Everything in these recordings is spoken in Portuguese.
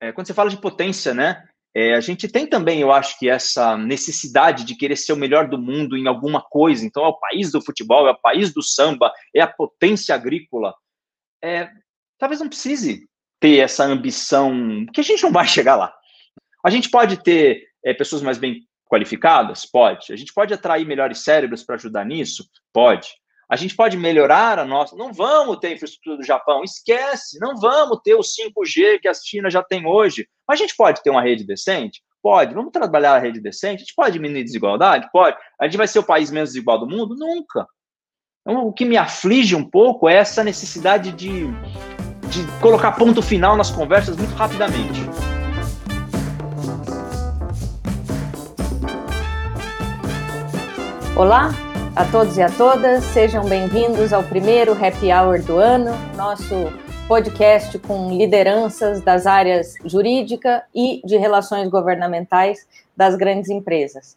é, quando você fala de potência, né? É, a gente tem também, eu acho que essa necessidade de querer ser o melhor do mundo em alguma coisa. Então, é o país do futebol, é o país do samba, é a potência agrícola. É, talvez não precise ter essa ambição, que a gente não vai chegar lá. A gente pode ter é, pessoas mais bem qualificadas? Pode. A gente pode atrair melhores cérebros para ajudar nisso? Pode. A gente pode melhorar a nossa. Não vamos ter infraestrutura do Japão, esquece. Não vamos ter o 5G que a China já tem hoje. Mas a gente pode ter uma rede decente? Pode. Vamos trabalhar a rede decente? A gente pode diminuir desigualdade? Pode. A gente vai ser o país menos desigual do mundo? Nunca. Então, o que me aflige um pouco é essa necessidade de, de colocar ponto final nas conversas muito rapidamente. Olá a todos e a todas, sejam bem-vindos ao primeiro Happy Hour do ano, nosso podcast com lideranças das áreas jurídica e de relações governamentais das grandes empresas.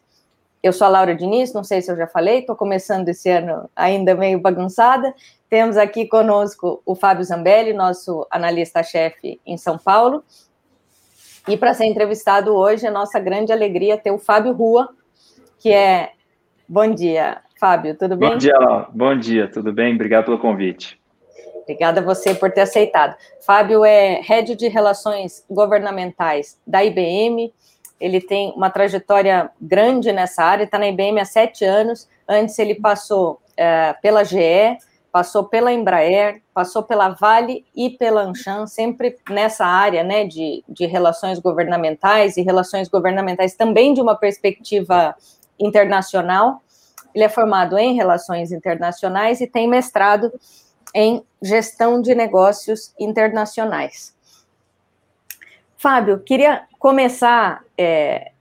Eu sou a Laura Diniz, não sei se eu já falei, estou começando esse ano ainda meio bagunçada. Temos aqui conosco o Fábio Zambelli, nosso analista-chefe em São Paulo. E para ser entrevistado hoje, é nossa grande alegria ter o Fábio Rua, que é Bom dia, Fábio, tudo bem? Bom dia, Laura. Bom dia, tudo bem? Obrigado pelo convite. Obrigada a você por ter aceitado. Fábio é head de relações governamentais da IBM. Ele tem uma trajetória grande nessa área, está na IBM há sete anos. Antes ele passou é, pela GE, passou pela Embraer, passou pela Vale e pela Anshan, sempre nessa área né, de, de relações governamentais e relações governamentais também de uma perspectiva internacional. Ele é formado em relações internacionais e tem mestrado em gestão de negócios internacionais. Fábio, queria começar é,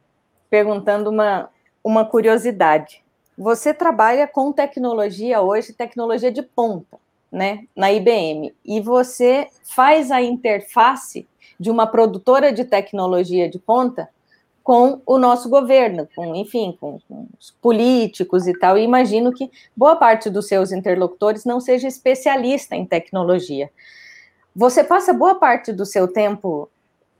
perguntando uma, uma curiosidade. Você trabalha com tecnologia hoje, tecnologia de ponta, né, na IBM, e você faz a interface de uma produtora de tecnologia de ponta com o nosso governo, com, enfim, com, com, os políticos e tal. E imagino que boa parte dos seus interlocutores não seja especialista em tecnologia. Você passa boa parte do seu tempo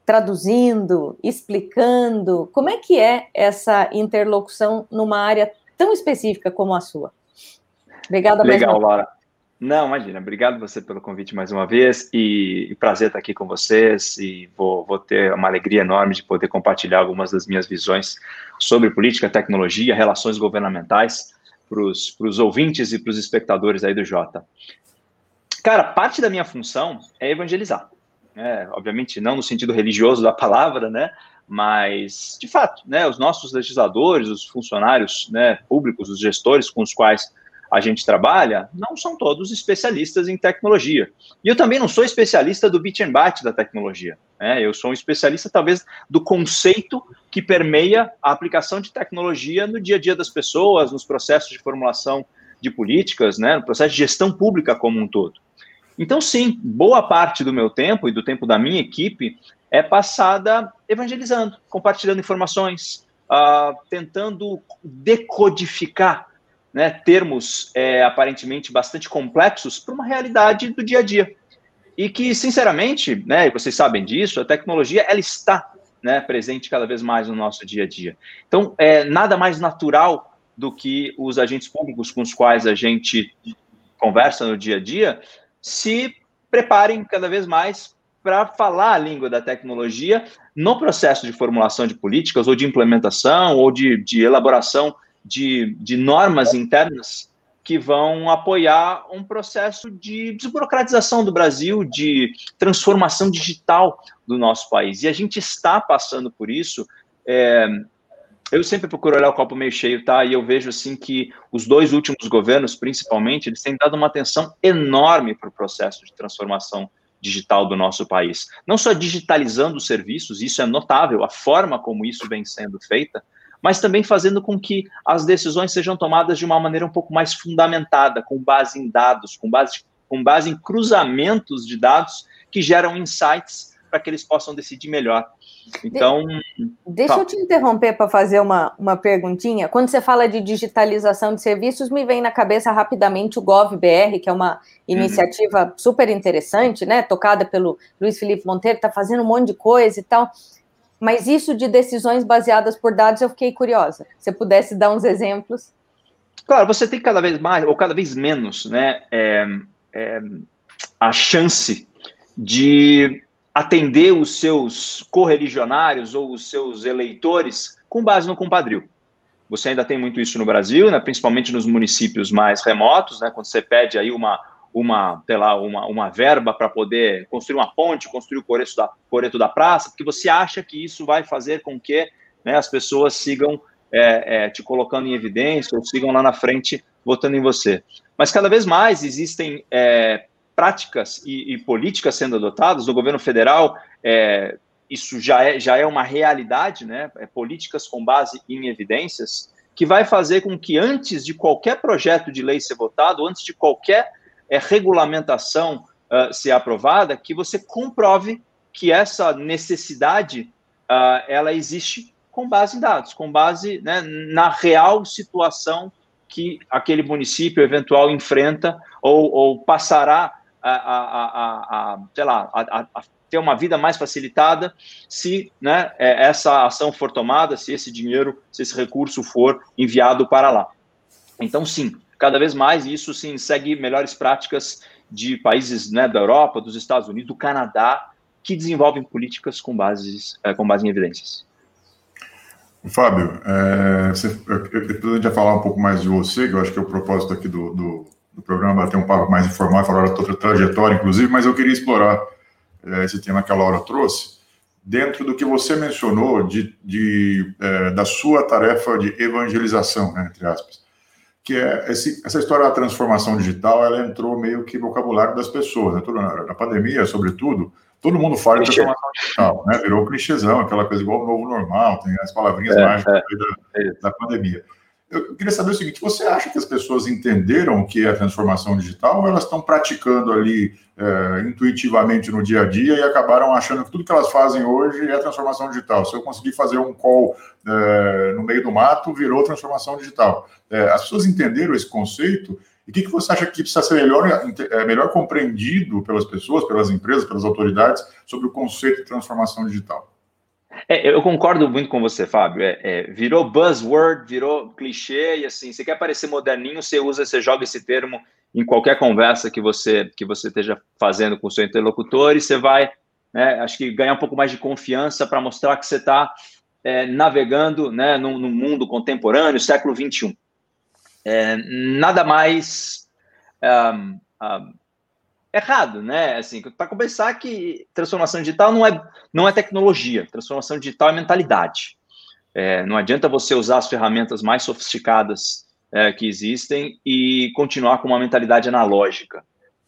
traduzindo, explicando. Como é que é essa interlocução numa área tão específica como a sua? Obrigada, Legal, Laura. Não, imagina. Obrigado você pelo convite mais uma vez e, prazer estar aqui com vocês e vou, vou, ter uma alegria enorme de poder compartilhar algumas das minhas visões sobre política, tecnologia, relações governamentais para os ouvintes e para os espectadores aí do Jota. Cara, parte da minha função é evangelizar. Né? Obviamente não no sentido religioso da palavra, né? Mas, de fato, né, os nossos legisladores, os funcionários né, públicos, os gestores com os quais a gente trabalha, não são todos especialistas em tecnologia. E eu também não sou especialista do bit and byte da tecnologia. Né? Eu sou um especialista, talvez, do conceito que permeia a aplicação de tecnologia no dia a dia das pessoas, nos processos de formulação de políticas, né? no processo de gestão pública como um todo. Então, sim, boa parte do meu tempo e do tempo da minha equipe é passada evangelizando, compartilhando informações, uh, tentando decodificar né, termos é, aparentemente bastante complexos para uma realidade do dia a dia. E que, sinceramente, né, vocês sabem disso, a tecnologia ela está né, presente cada vez mais no nosso dia a dia. Então, é nada mais natural do que os agentes públicos com os quais a gente conversa no dia a dia se preparem cada vez mais para falar a língua da tecnologia no processo de formulação de políticas ou de implementação ou de, de elaboração de, de normas internas que vão apoiar um processo de desburocratização do Brasil, de transformação digital do nosso país. E a gente está passando por isso. É, eu sempre procuro olhar o copo meio cheio, tá? E eu vejo assim que os dois últimos governos, principalmente, eles têm dado uma atenção enorme para o processo de transformação digital do nosso país. Não só digitalizando os serviços, isso é notável, a forma como isso vem sendo feita, mas também fazendo com que as decisões sejam tomadas de uma maneira um pouco mais fundamentada, com base em dados, com base, com base em cruzamentos de dados que geram insights para que eles possam decidir melhor. Então. Deixa tá. eu te interromper para fazer uma, uma perguntinha. Quando você fala de digitalização de serviços, me vem na cabeça rapidamente o GovBR, que é uma iniciativa uhum. super interessante, né? Tocada pelo Luiz Felipe Monteiro, está fazendo um monte de coisa e tal. Mas isso de decisões baseadas por dados, eu fiquei curiosa. Se pudesse dar uns exemplos. Claro, você tem cada vez mais, ou cada vez menos, né? É, é, a chance de atender os seus correligionários ou os seus eleitores com base no compadrio. Você ainda tem muito isso no Brasil, né, principalmente nos municípios mais remotos, né, quando você pede aí uma, uma, sei lá, uma, uma verba para poder construir uma ponte, construir o coreto da, coreto da praça, porque você acha que isso vai fazer com que né, as pessoas sigam é, é, te colocando em evidência ou sigam lá na frente votando em você. Mas cada vez mais existem é, práticas e, e, políticas sendo adotadas no governo federal, é, isso já é, já é uma realidade, né? É, políticas com base em evidências, que vai fazer com que antes de qualquer projeto de lei ser votado, antes de qualquer é, regulamentação uh, ser aprovada, que você comprove que essa necessidade uh, ela existe com base em dados, com base né, na real situação que aquele município eventual enfrenta ou, ou passará a, a, a, a sei lá, a, ter uma vida mais facilitada se né, é, essa ação for tomada, se esse dinheiro, se esse recurso for enviado para lá. Então, sim, cada vez mais isso sim segue melhores práticas de países né, da Europa, dos Estados Unidos, do Canadá, que desenvolvem políticas com, bases, é, com base em evidências. Fábio, é, você, eu, eu, falar um pouco mais de você, que eu acho que é o propósito aqui do, do do programa, bater um papo mais informal, falar da tua trajetória, inclusive, mas eu queria explorar é, esse tema que a Laura trouxe, dentro do que você mencionou de, de é, da sua tarefa de evangelização, né, entre aspas, que é esse, essa história da transformação digital, ela entrou meio que vocabulário das pessoas, né, na, na pandemia, sobretudo, todo mundo fala de transformação digital, né, virou clichêzão, aquela coisa igual o novo normal, tem as palavrinhas é, mágicas é, da, é. da pandemia. Eu queria saber o seguinte: você acha que as pessoas entenderam o que é a transformação digital ou elas estão praticando ali é, intuitivamente no dia a dia e acabaram achando que tudo que elas fazem hoje é transformação digital? Se eu conseguir fazer um call é, no meio do mato, virou transformação digital. É, as pessoas entenderam esse conceito e o que, que você acha que precisa ser melhor, é, melhor compreendido pelas pessoas, pelas empresas, pelas autoridades sobre o conceito de transformação digital? É, eu concordo muito com você, Fábio. É, é, virou buzzword, virou clichê, e assim, você quer parecer moderninho, você usa, você joga esse termo em qualquer conversa que você que você esteja fazendo com o seu interlocutor, e você vai, né, acho que ganhar um pouco mais de confiança para mostrar que você está é, navegando né, no, no, mundo contemporâneo, século XXI. É, nada mais um, um, errado, né? Assim, para começar que transformação digital não é, não é tecnologia, transformação digital é mentalidade. É, não adianta você usar as ferramentas mais sofisticadas é, que existem e continuar com uma mentalidade analógica.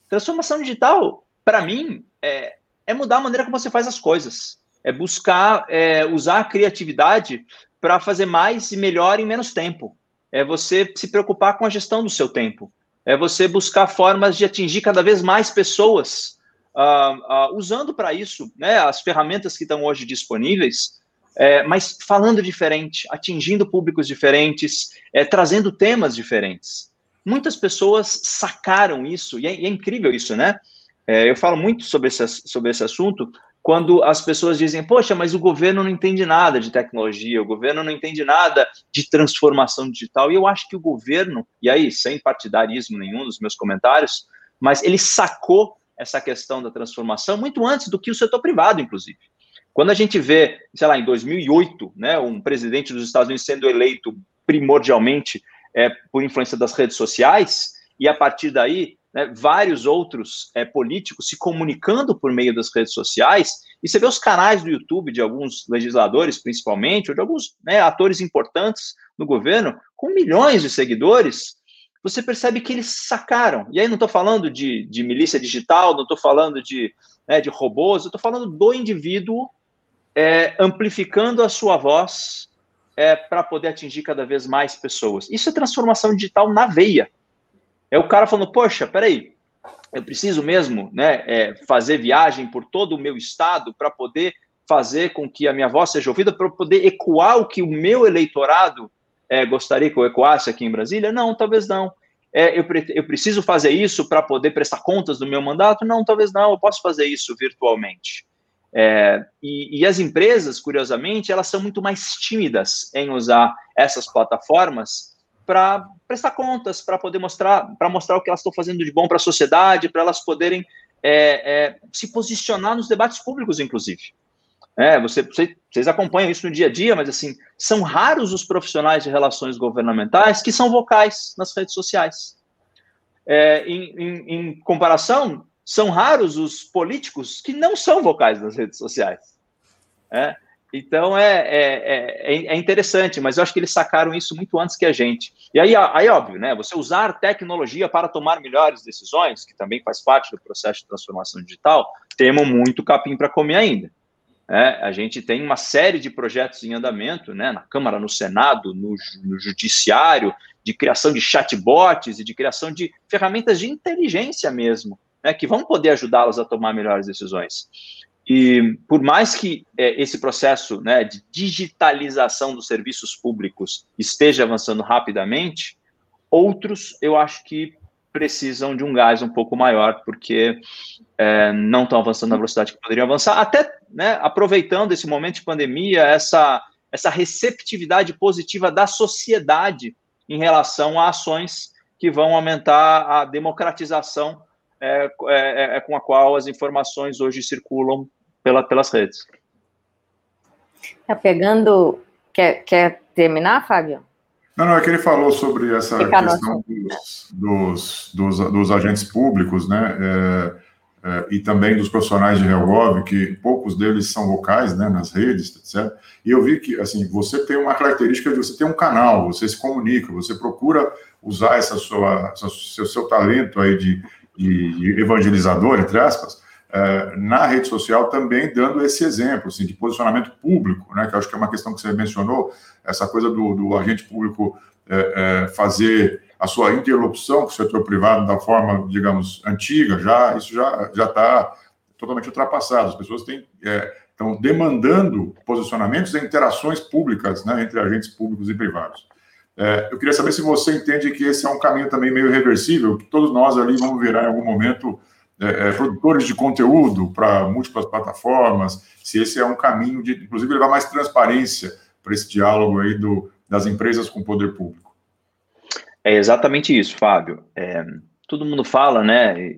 Transformação digital, para mim, é, é, mudar a maneira como você faz as coisas. É buscar é, usar a criatividade para fazer mais e melhor em menos tempo. É você se preocupar com a gestão do seu tempo é você buscar formas de atingir cada vez mais pessoas, uh, uh, usando para isso né, as ferramentas que estão hoje disponíveis, é, mas falando diferente, atingindo públicos diferentes, é, trazendo temas diferentes. Muitas pessoas sacaram isso, e é, e é incrível isso, né? É, eu falo muito sobre esse, sobre esse assunto, quando as pessoas dizem, poxa, mas o governo não entende nada de tecnologia, o governo não entende nada de transformação digital. E eu acho que o governo, e aí, sem partidarismo nenhum nos meus comentários, mas ele sacou essa questão da transformação muito antes do que o setor privado, inclusive. Quando a gente vê, sei lá, em 2008, né, um presidente dos Estados Unidos sendo eleito primordialmente é, por influência das redes sociais, e a partir daí né, vários outros é, políticos se comunicando por meio das redes sociais, e você vê os canais do YouTube de alguns legisladores, principalmente, ou de alguns né, atores importantes no governo, com milhões de seguidores, você percebe que eles sacaram. E aí não estou falando de, de, milícia digital, não estou falando de, né, de robôs, eu estou falando do indivíduo é, amplificando a sua voz é, para poder atingir cada vez mais pessoas. Isso é transformação digital na veia. É o cara falando, poxa, peraí, eu preciso mesmo né, é, fazer viagem por todo o meu estado para poder fazer com que a minha voz seja ouvida, para poder ecoar o que o meu eleitorado é, gostaria que eu ecoasse aqui em Brasília? Não, talvez não. É, eu, eu, preciso fazer isso para poder prestar contas do meu mandato? Não, talvez não, eu posso fazer isso virtualmente. É, e, e, as empresas, curiosamente, elas são muito mais tímidas em usar essas plataformas para prestar contas, para poder mostrar, para mostrar o que elas estão fazendo de bom para a sociedade, para elas poderem é, é, se posicionar nos debates públicos, inclusive. É, você, você, vocês acompanham isso no dia a dia, mas assim, são raros os profissionais de relações governamentais que são vocais nas redes sociais. É, em, em, em, comparação, são raros os políticos que não são vocais nas redes sociais. É, então é, é, é, é, interessante, mas eu acho que eles sacaram isso muito antes que a gente. E aí, aí, óbvio, né? Você usar tecnologia para tomar melhores decisões, que também faz parte do processo de transformação digital, temos muito capim para comer ainda. É, a gente tem uma série de projetos em andamento, né, na Câmara, no Senado, no, no Judiciário, de criação de chatbots e de criação de ferramentas de inteligência mesmo, né, que vão poder ajudá-los a tomar melhores decisões. E por mais que é, esse processo né, de digitalização dos serviços públicos esteja avançando rapidamente, outros eu acho que precisam de um gás um pouco maior, porque é, não estão avançando na velocidade que poderiam avançar, até né, aproveitando esse momento de pandemia, essa, essa receptividade positiva da sociedade em relação a ações que vão aumentar a democratização é, é, é com a qual as informações hoje circulam pela, pelas redes. Tá pegando. Quer, quer terminar, Fábio? Não, não, é que ele falou sobre essa Fica questão dos, dos, dos, dos, agentes públicos, né, é, é, e também dos profissionais de RealGov, que poucos deles são vocais, né, nas redes, etc. E eu vi que, assim, você tem uma característica de você ter um canal, você se comunica, você procura usar essa sua, essa, seu, seu talento aí de, de evangelizador, entre aspas, é, na rede social também dando esse exemplo assim, de posicionamento público, né, que acho que é uma questão que você mencionou, essa coisa do, do agente público é, é, fazer a sua interlocução com o setor privado da forma, digamos, antiga, já isso já já está totalmente ultrapassado. As pessoas têm estão demandando posicionamentos e interações públicas né, entre agentes públicos e privados. É, eu queria saber se você entende que esse é um caminho também meio reversível, que todos nós ali vamos virar em algum momento é, é, produtores de conteúdo para múltiplas plataformas, se esse é um caminho de, inclusive, levar mais transparência para esse diálogo aí do, das empresas com o poder público. É exatamente isso, Fábio. É, todo mundo fala, né?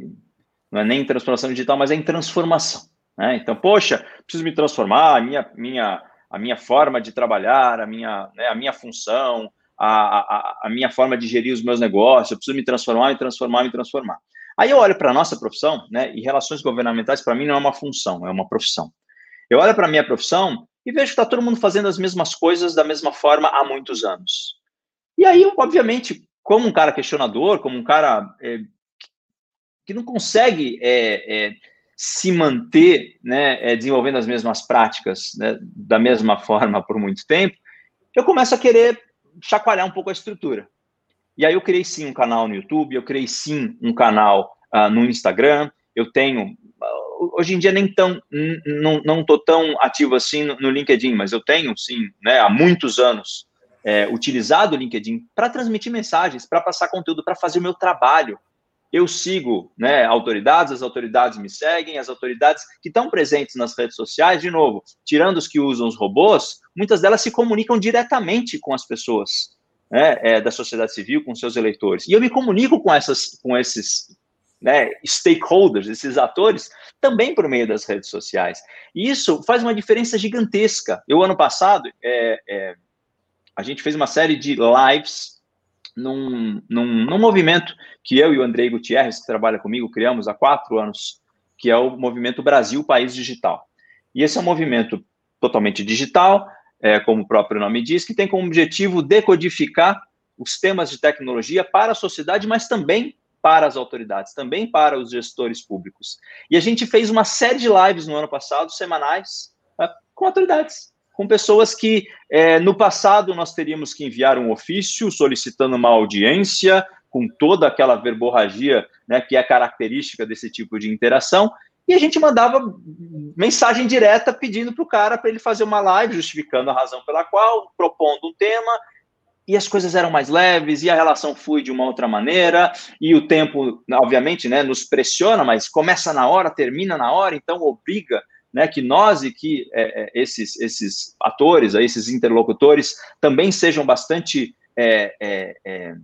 Não é nem em transformação digital, mas é em transformação. Né? Então, poxa, preciso me transformar, a minha, minha, a minha forma de trabalhar, a minha, né, a minha função, a, a, minha forma de gerir os meus negócios, eu preciso me transformar, me transformar, me transformar. Aí eu olho para a nossa profissão, né, e relações governamentais para mim não é uma função, é uma profissão. Eu olho para a minha profissão e vejo que está todo mundo fazendo as mesmas coisas da mesma forma há muitos anos. E aí, obviamente, como um cara questionador, como um cara é, que não consegue é, é, se manter né, desenvolvendo as mesmas práticas né, da mesma forma por muito tempo, eu começo a querer chacoalhar um pouco a estrutura. E aí eu criei sim um canal no YouTube, eu criei sim um canal uh, no Instagram, eu tenho uh, hoje em dia nem tão não não tô tão ativo assim no, no LinkedIn, mas eu tenho sim, né, há muitos anos é, utilizado o LinkedIn para transmitir mensagens, para passar conteúdo, para fazer o meu trabalho. Eu sigo né, autoridades, as autoridades me seguem, as autoridades que estão presentes nas redes sociais, de novo, tirando os que usam os robôs, muitas delas se comunicam diretamente com as pessoas né, é, da sociedade civil, com seus eleitores. E eu me comunico com, essas, com esses né, stakeholders, esses atores, também por meio das redes sociais. E isso faz uma diferença gigantesca. Eu, ano passado, é, é, a gente fez uma série de lives num, num, num, movimento que eu e o Andrei Gutierrez, que trabalha comigo, criamos há quatro anos, que é o movimento Brasil País Digital. E esse é um movimento totalmente digital, é, como o próprio nome diz, que tem como objetivo decodificar os temas de tecnologia para a sociedade, mas também para as autoridades, também para os gestores públicos. E a gente fez uma série de lives no ano passado, semanais, é, com autoridades, com pessoas que é, no passado nós teríamos que enviar um ofício solicitando uma audiência com toda aquela verborragia né, que é característica desse tipo de interação, e a gente mandava mensagem direta pedindo para o cara para ele fazer uma live, justificando a razão pela qual, propondo um tema, e as coisas eram mais leves, e a relação flui de uma outra maneira, e o tempo, obviamente, né, nos pressiona, mas começa na hora, termina na hora, então obriga né, que nós e que é, é esses, esses atores, esses interlocutores, também sejam bastante é, é, é,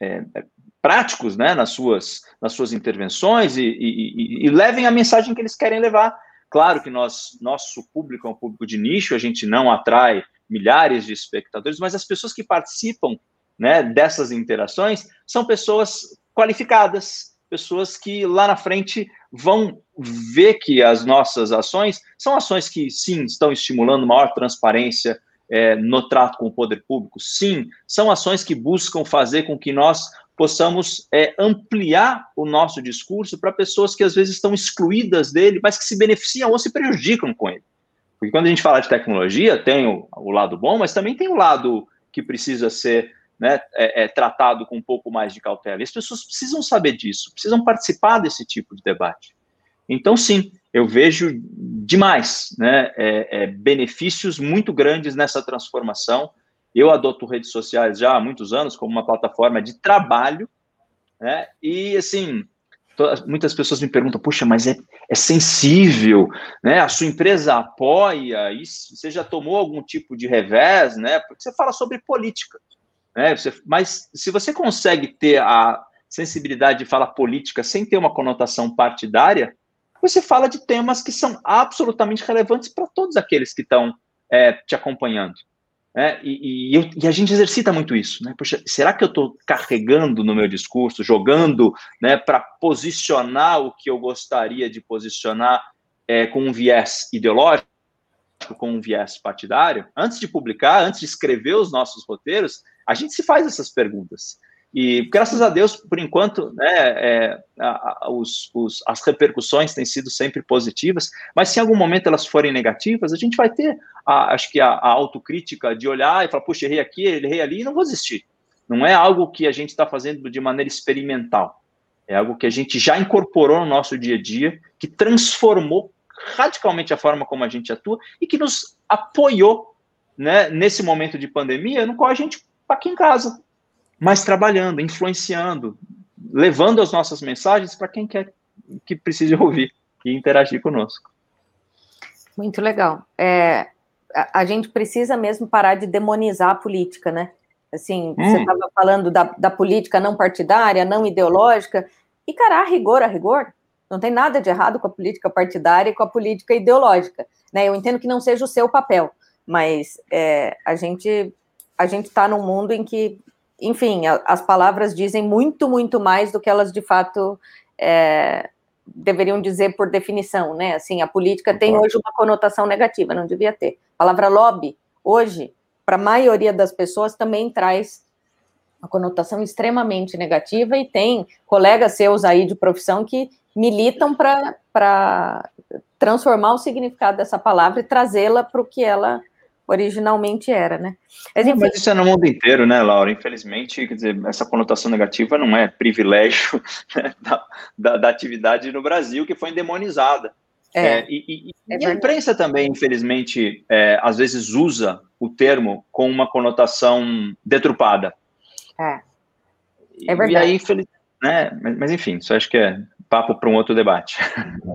é práticos né, nas, suas, nas suas intervenções e, e, e, e, levem a mensagem que eles querem levar. Claro que nós, nosso público é um público de nicho, a gente não atrai milhares de espectadores, mas as pessoas que participam né, dessas interações são pessoas qualificadas, pessoas que lá na frente vão ver que as nossas ações são ações que, sim, estão estimulando maior transparência é, no trato com o poder público, sim, são ações que buscam fazer com que nós possamos é, ampliar o nosso discurso para pessoas que às vezes estão excluídas dele, mas que se beneficiam ou se prejudicam com ele. Porque quando a gente fala de tecnologia, tem o, o lado bom, mas também tem o lado que precisa ser né, é, é, tratado com um pouco mais de cautela. E as pessoas precisam saber disso, precisam participar desse tipo de debate. Então, sim, eu vejo demais né, é, é benefícios muito grandes nessa transformação eu adoto redes sociais já há muitos anos como uma plataforma de trabalho, né? E assim, muitas pessoas me perguntam, puxa, mas é, é sensível, né? A sua empresa apoia isso? Você já tomou algum tipo de revés, né? Porque você fala sobre política, né? Você, mas se você consegue ter a sensibilidade de falar política sem ter uma conotação partidária, você fala de temas que são absolutamente relevantes para todos aqueles que estão é, te acompanhando. É, e, e, eu, e, a gente exercita muito isso, né? Poxa, será que eu estou carregando no meu discurso, jogando né, para posicionar o que eu gostaria de posicionar é, com um viés ideológico, com um viés partidário? Antes de publicar, antes de escrever os nossos roteiros, a gente se faz essas perguntas. E graças a Deus, por enquanto, né, é, os, os, as repercussões têm sido sempre positivas, mas se em algum momento elas forem negativas, a gente vai ter, a, acho que a, autocrítica de olhar e falar, puxa, errei aqui, errei ali, e não vou desistir. Não é algo que a gente está fazendo de maneira experimental. É algo que a gente já incorporou no nosso dia a dia, que transformou radicalmente a forma como a gente atua e que nos apoiou né, nesse momento de pandemia, no qual a gente aqui em casa, mas trabalhando, influenciando, levando as nossas mensagens para quem quer que precise ouvir e interagir conosco. Muito legal. É, a, a, gente precisa mesmo parar de demonizar a política, né? Assim, hum. você estava falando da, da, política não partidária, não ideológica, e, cara, a rigor, a rigor, não tem nada de errado com a política partidária e com a política ideológica, né? Eu entendo que não seja o seu papel, mas é, a gente a gente está num mundo em que enfim, a, as palavras dizem muito, muito mais do que elas de fato é, deveriam dizer por definição, né? Assim, a política tem hoje uma conotação negativa, não devia ter. A palavra lobby, hoje, para a maioria das pessoas, também traz uma conotação extremamente negativa e tem colegas seus aí de profissão que militam para transformar o significado dessa palavra e trazê-la para o que ela originalmente era, né? Mas, enfim... Mas, isso é no mundo inteiro, né, Laura? Infelizmente, quer dizer, essa conotação negativa não é privilégio né, da, da, da, atividade no Brasil, que foi endemonizada. É, é e, e, é e a imprensa também, infelizmente, é, às vezes usa o termo com uma conotação detrupada. É, é verdade. E aí, infeliz... né? mas, mas enfim, isso acho que é papo para um outro debate.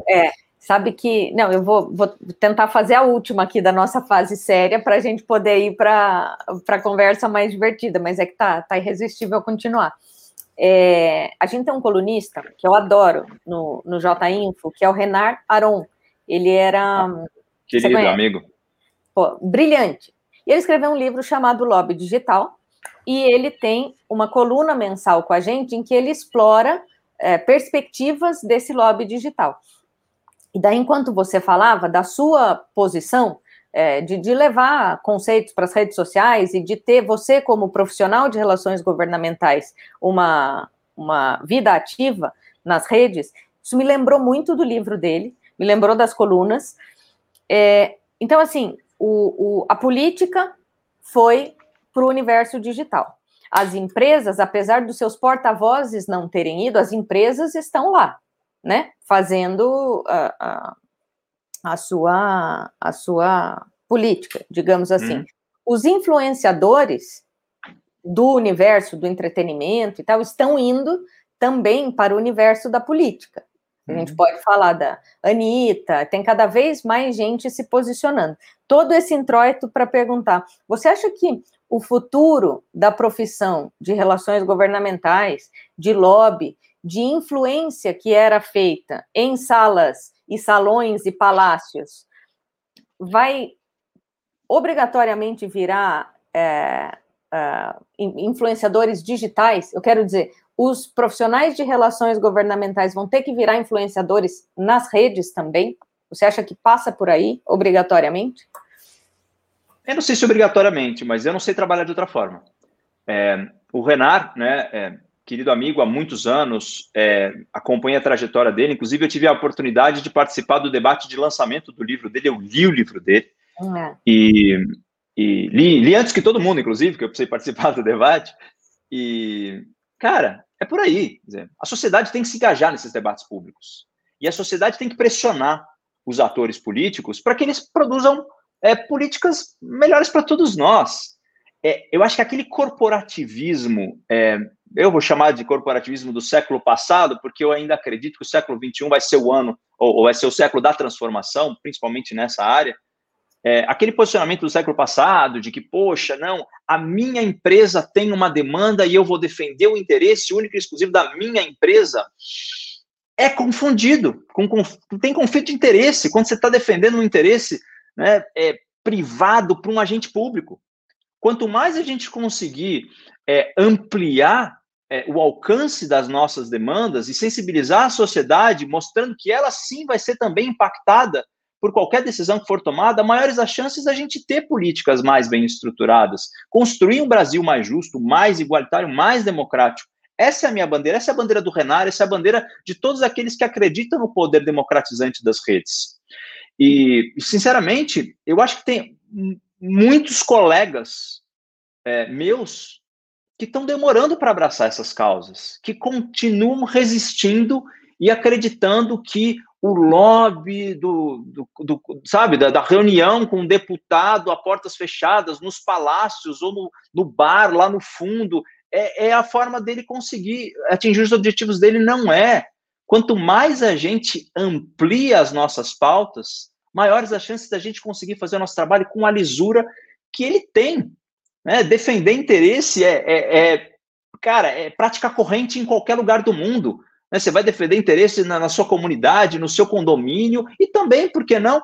É, sabe que. Não, eu vou, vou tentar fazer a última aqui da nossa fase séria para a gente poder ir para a conversa mais divertida, mas é que tá, tá irresistível continuar. É, a gente tem um colunista que eu adoro no, no J Info, que é o Renar Aron. Ele era. Querido amigo. Pô, brilhante. E ele escreveu um livro chamado Lobby Digital, e ele tem uma coluna mensal com a gente em que ele explora é, perspectivas desse lobby digital. E daí, enquanto você falava da sua posição é, de, de levar conceitos para as redes sociais e de ter você, como profissional de relações governamentais, uma, uma vida ativa nas redes, isso me lembrou muito do livro dele, me lembrou das colunas. É, então, assim, o, o, a política foi para o universo digital. as empresas, apesar dos seus porta-vozes não terem ido, as empresas estão lá, né? Fazendo a, a, a sua, a sua política, digamos assim. Hum. Os influenciadores do universo do entretenimento e tal estão indo também para o universo da política. A gente uhum. pode falar da Anitta, tem cada vez mais gente se posicionando. Todo esse introito para perguntar: você acha que o futuro da profissão de relações governamentais, de lobby, de influência que era feita em salas e salões e palácios, vai obrigatoriamente virar é, é, influenciadores digitais? Eu quero dizer, os profissionais de relações governamentais vão ter que virar influenciadores nas redes também? Você acha que passa por aí, obrigatoriamente? Eu não sei se obrigatoriamente, mas eu não sei trabalhar de outra forma. É, o Renard, né, é, querido amigo há muitos anos, é, acompanha a trajetória dele. Inclusive, eu tive a oportunidade de participar do debate de lançamento do livro dele. Eu li o livro dele. É. E, e li, li, antes que todo mundo, inclusive, que eu precisei participar do debate. E, cara, é por aí. Dizer, a sociedade tem que se engajar nesses debates públicos. E a sociedade tem que pressionar os atores políticos para que eles produzam é, políticas melhores para todos nós. É, eu acho que aquele corporativismo, é, eu vou chamar de corporativismo do século passado, porque eu ainda acredito que o século XXI vai ser o ano, ou, ou vai ser o século da transformação, principalmente nessa área, é, aquele posicionamento do século passado, de que, poxa, não, a minha empresa tem uma demanda e eu vou defender o interesse único e exclusivo da minha empresa, é confundido, com, com tem conflito de interesse quando você está defendendo um interesse né, é, privado para um agente público. Quanto mais a gente conseguir é, ampliar é, o alcance das nossas demandas e sensibilizar a sociedade, mostrando que ela sim vai ser também impactada por qualquer decisão que for tomada, maiores as chances da gente ter políticas mais bem estruturadas, construir um Brasil mais justo, mais igualitário, mais democrático. Essa é a minha bandeira, essa é a bandeira do Renar, essa é a bandeira de todos aqueles que acreditam no poder democratizante das redes. E, sinceramente, eu acho que tem muitos colegas é, meus que estão demorando para abraçar essas causas, que continuam resistindo e acreditando que o lobby do, do, do sabe, da, da, reunião com um deputado a portas fechadas, nos palácios ou no, no bar lá no fundo, é, é, a forma dele conseguir atingir os objetivos dele, não é. Quanto mais a gente amplia as nossas pautas, maiores as chances da gente conseguir fazer o nosso trabalho com a lisura que ele tem. Né? Defender interesse é, é, é cara, é prática corrente em qualquer lugar do mundo. Né? Você vai defender interesse na, na, sua comunidade, no seu condomínio e também, por que não,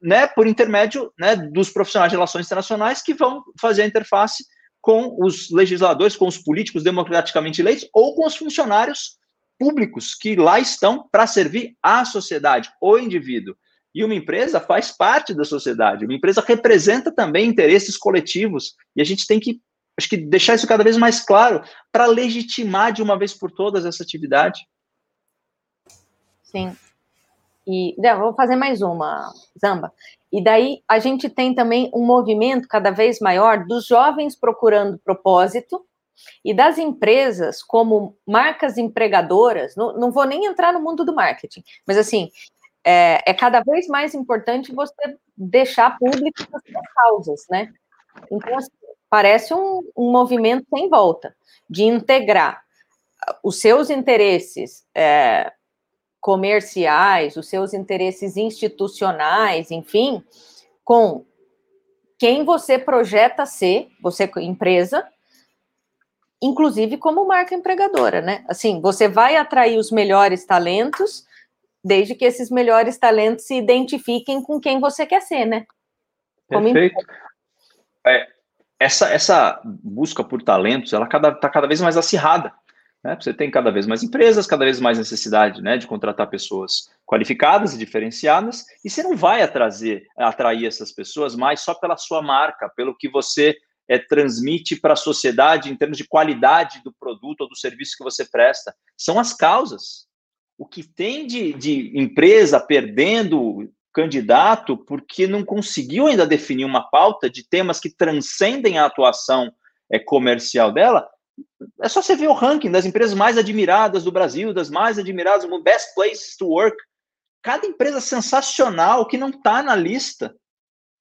né, por intermédio né, dos profissionais de relações internacionais que vão fazer a interface com os legisladores, com os políticos democraticamente eleitos ou com os funcionários públicos que lá estão para servir à sociedade, o indivíduo. E uma empresa faz parte da sociedade, uma empresa representa também interesses coletivos, e a gente tem que acho que deixar isso cada vez mais claro para legitimar de uma vez por todas essa atividade. Sim. E vou fazer mais uma, Zamba. E daí a gente tem também um movimento cada vez maior dos jovens procurando propósito e das empresas como marcas empregadoras. Não, não vou nem entrar no mundo do marketing, mas assim é, é cada vez mais importante você deixar público as suas causas, né? Então, assim, parece um, um movimento sem volta, de integrar os seus interesses é, comerciais, os seus interesses institucionais, enfim, com quem você projeta ser, você empresa, inclusive como marca empregadora, né? Assim, você vai atrair os melhores talentos, desde que esses melhores talentos se identifiquem com quem você quer ser, né? Perfeito. É, essa, essa busca por talentos, ela está cada, tá cada vez mais acirrada. Né? Você tem cada vez mais empresas, cada vez mais necessidade né, de contratar pessoas qualificadas e diferenciadas, e você não vai atrazer, atrair essas pessoas mais só pela sua marca, pelo que você é, transmite para a sociedade em termos de qualidade do produto ou do serviço que você presta. São as causas. O que tem de, de empresa perdendo candidato porque não conseguiu ainda definir uma pauta de temas que transcendem a atuação é, comercial dela, é só você ver o ranking das empresas mais admiradas do Brasil, das mais admiradas best places to work. Cada empresa sensacional que não está na lista,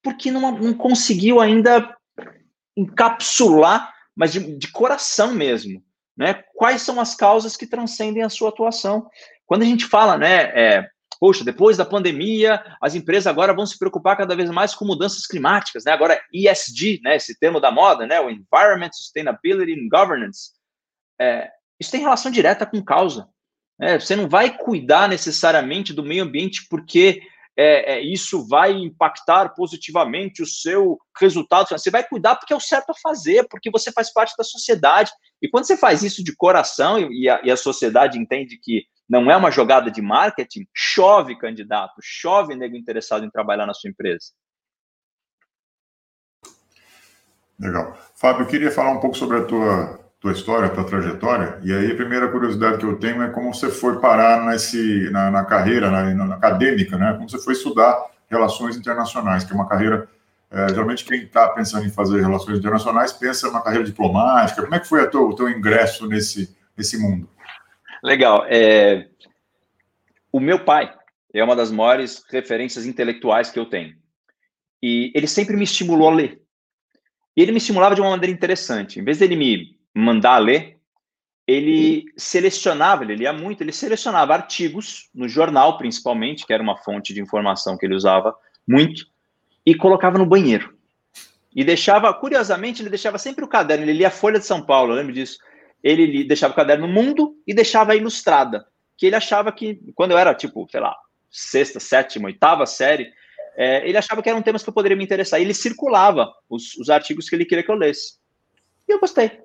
porque não, não conseguiu ainda encapsular, mas de, de coração mesmo, né? Quais são as causas que transcendem a sua atuação? Quando a gente fala, né, é, poxa, depois da pandemia, as empresas agora vão se preocupar cada vez mais com mudanças climáticas, né? Agora, ESG, né? Esse termo da moda, né? O Environment, Sustainability and Governance. É, isso tem relação direta com causa. Né? Você não vai cuidar necessariamente do meio ambiente porque é, é, isso vai impactar positivamente o seu resultado. Você vai cuidar porque é o certo a fazer, porque você faz parte da sociedade. E quando você faz isso de coração e a, e a sociedade entende que não é uma jogada de marketing, chove candidato, chove nego interessado em trabalhar na sua empresa. Legal. Fábio, eu queria falar um pouco sobre a tua, tua história, a tua trajetória. E aí, a primeira curiosidade que eu tenho é como você foi parar nesse, na, na carreira, na, na, acadêmica, né? Como você foi estudar relações internacionais, que é uma carreira. É, geralmente, quem está pensando em fazer relações internacionais pensa na carreira diplomática. Como é que foi tua, o teu ingresso nesse, nesse mundo? Legal. É... O meu pai é uma das maiores referências intelectuais que eu tenho. E ele sempre me estimulou a ler. E ele me estimulava de uma maneira interessante. Em vez dele me mandar ler, ele selecionava, ele lia muito, ele selecionava artigos no jornal, principalmente, que era uma fonte de informação que ele usava muito, e colocava no banheiro. E deixava, curiosamente, ele deixava sempre o caderno, ele lia a Folha de São Paulo, eu lembro disso ele deixava o caderno no mundo e deixava a ilustrada, que ele achava que, quando eu era, tipo, sei lá, sexta, sétima, oitava série, é, ele achava que eram temas que eu poderia me interessar. E ele circulava os, os artigos que ele queria que eu lesse. E eu gostei.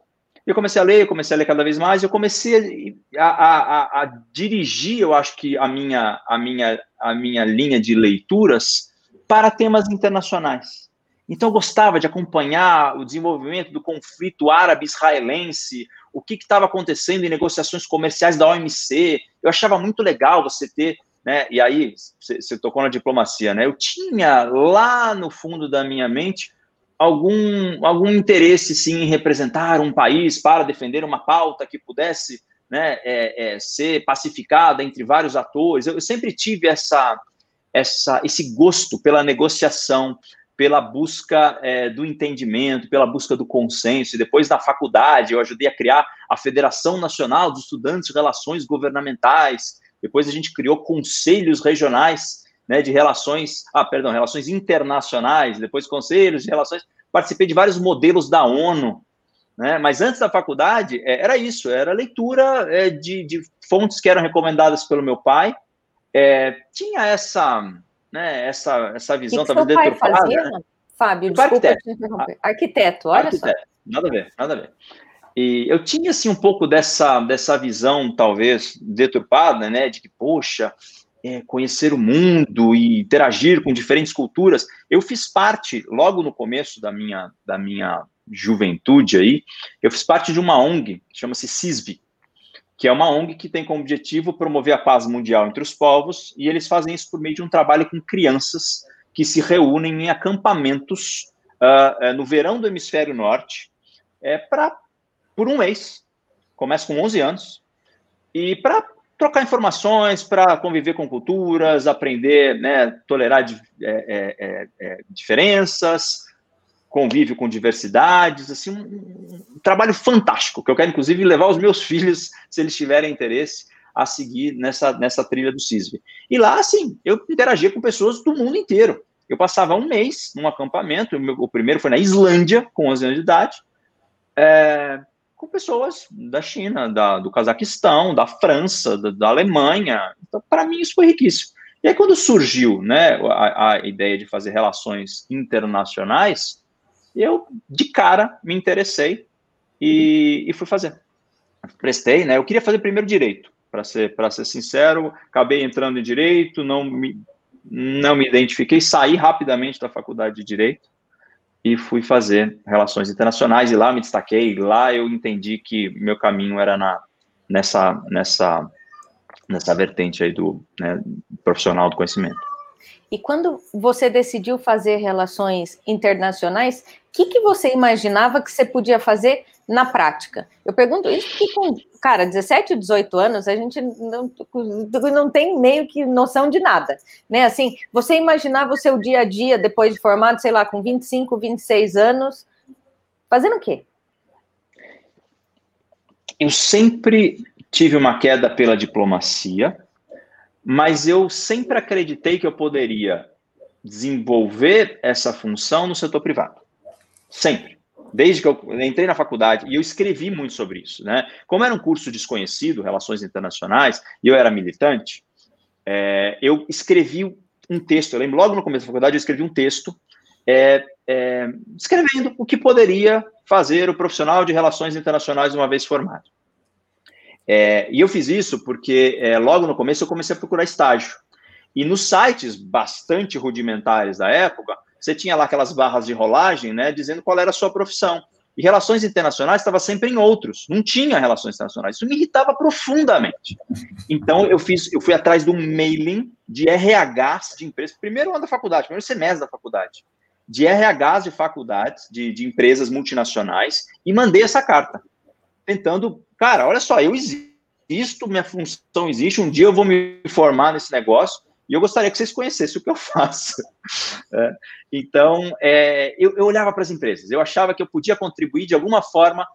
Eu comecei a ler, eu comecei a ler cada vez mais, eu comecei a, a, a, a dirigir, eu acho que a minha, a, minha, a minha linha de leituras para temas internacionais. Então, eu gostava de acompanhar o desenvolvimento do conflito árabe-israelense, o que estava acontecendo em negociações comerciais da OMC. Eu achava muito legal você ter, né? E aí, você tocou na diplomacia, né? Eu tinha lá no fundo da minha mente algum, algum interesse, sim, em representar um país para defender uma pauta que pudesse né, é, é, ser pacificada entre vários atores. Eu, eu sempre tive essa, essa, esse gosto pela negociação, pela busca é, do entendimento, pela busca do consenso. E depois, na faculdade, eu ajudei a criar a Federação Nacional dos Estudantes de Relações Governamentais. Depois, a gente criou conselhos regionais né, de relações, ah, perdão, relações internacionais. Depois, conselhos de relações. Participei de vários modelos da ONU. Né? Mas antes da faculdade, é, era isso: era leitura é, de, de fontes que eram recomendadas pelo meu pai. É, tinha essa né, essa, essa visão que que talvez deturpada. Né? Fábio, desculpa arquiteto. te interromper. Arquiteto, olha arquiteto. só. Nada a ver, nada a ver. E eu tinha, assim, um pouco dessa, dessa visão, talvez, deturpada, né, de que, poxa, é, conhecer o mundo e interagir com diferentes culturas. Eu fiz parte, logo no começo da minha, da minha juventude aí, eu fiz parte de uma ONG, que chama-se CISV, que é uma ONG que tem como objetivo promover a paz mundial entre os povos, e eles fazem isso por meio de um trabalho com crianças que se reúnem em acampamentos uh, no verão do hemisfério norte, é, pra, por um mês, começa com 11 anos, e para trocar informações, para conviver com culturas, aprender, né, tolerar é, é, diferenças, convívio com diversidades, assim, um, um, trabalho fantástico, que eu quero, inclusive, levar os meus filhos, se eles tiverem interesse, a seguir nessa, nessa trilha do CISV. E lá, assim, eu interagia com pessoas do mundo inteiro. Eu passava um mês num acampamento, o, meu, o primeiro foi na Islândia, com 11 anos de idade, é, com pessoas da China, da, do Cazaquistão, da França, da, da Alemanha. Então, para mim, isso foi riquíssimo. E aí, quando surgiu né, a, a ideia de fazer relações internacionais, eu, de cara, me interessei e, e fui fazer. Prestei, né? Eu queria fazer primeiro direito, para ser, ser sincero. Acabei entrando em direito, não me, não me identifiquei, saí rapidamente da faculdade de direito e fui fazer relações internacionais e lá me destaquei, lá eu entendi que meu caminho era na, nessa, nessa, nessa vertente aí do né, profissional do conhecimento. E quando você decidiu fazer relações internacionais, o que, que você imaginava que você podia fazer na prática? Eu pergunto isso porque com, cara, 17, 18 anos, a gente não, não tem meio que noção de nada, né? Assim, você imaginava o seu dia a dia depois de formado, sei lá, com 25, 26 anos, fazendo o quê? Eu sempre tive uma queda pela diplomacia, mas eu sempre acreditei que eu poderia desenvolver essa função no setor privado. Sempre. Desde que eu entrei na faculdade, e eu escrevi muito sobre isso, né? Como era um curso desconhecido, Relações Internacionais, e eu era militante, é, eu escrevi um texto, eu lembro logo no começo da faculdade, eu escrevi um texto é, é, escrevendo o que poderia fazer o profissional de relações internacionais uma vez formado. É, e eu fiz isso porque é, logo no começo eu comecei a procurar estágio. E nos sites bastante rudimentares da época, você tinha lá aquelas barras de rolagem, né, dizendo qual era a sua profissão. E relações internacionais estava sempre em outros, não tinha relações internacionais. Isso me irritava profundamente. Então eu fiz, eu fui atrás de um mailing de RHs de empresas, primeiro ano da faculdade, primeiro semestre da faculdade, de RHs de faculdades, de, de empresas multinacionais, e mandei essa carta, tentando cara, olha só, eu existo, minha função existe, um dia eu vou me formar nesse negócio e eu gostaria que vocês conhecessem o que eu faço. É, então, é, eu, eu olhava para as empresas, eu achava que eu podia contribuir de alguma forma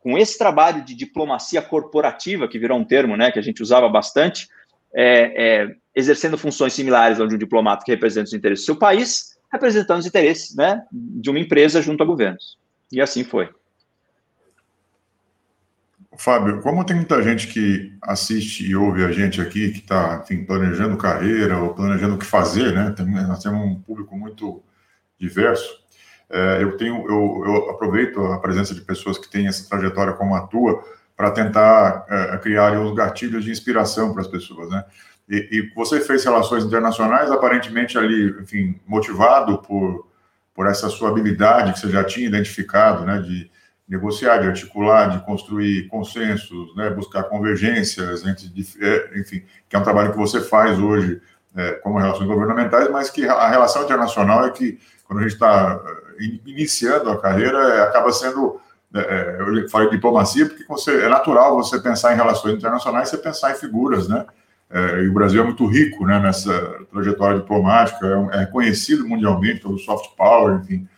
com esse trabalho de diplomacia corporativa, que virou um termo né, que a gente usava bastante, é, é, exercendo funções similares ao de um diplomata que representa os interesses do seu país, representando os interesses né, de uma empresa junto a governos. E assim foi. Fábio, como tem muita gente que assiste e ouve a gente aqui, que está planejando carreira ou planejando o que fazer, né? Tem, nós temos um público muito diverso. É, eu tenho, eu, eu, aproveito a presença de pessoas que têm essa trajetória como a tua para tentar é, criar os gatilhos de inspiração para as pessoas, né? E, e, você fez relações internacionais, aparentemente ali, enfim, motivado por por essa sua habilidade que você já tinha identificado, né? De negociar, de articular, de construir consensos, né, buscar convergências entre, é, enfim, que é um trabalho que você faz hoje é, como relações governamentais, mas que a relação internacional é que quando a gente está é, iniciando a carreira é, acaba sendo é, eu falei diplomacia porque você, é natural você pensar em relações internacionais, você pensar em figuras, né? É, e o Brasil é muito rico né, nessa trajetória diplomática, é, é conhecido mundialmente pelo soft power, enfim.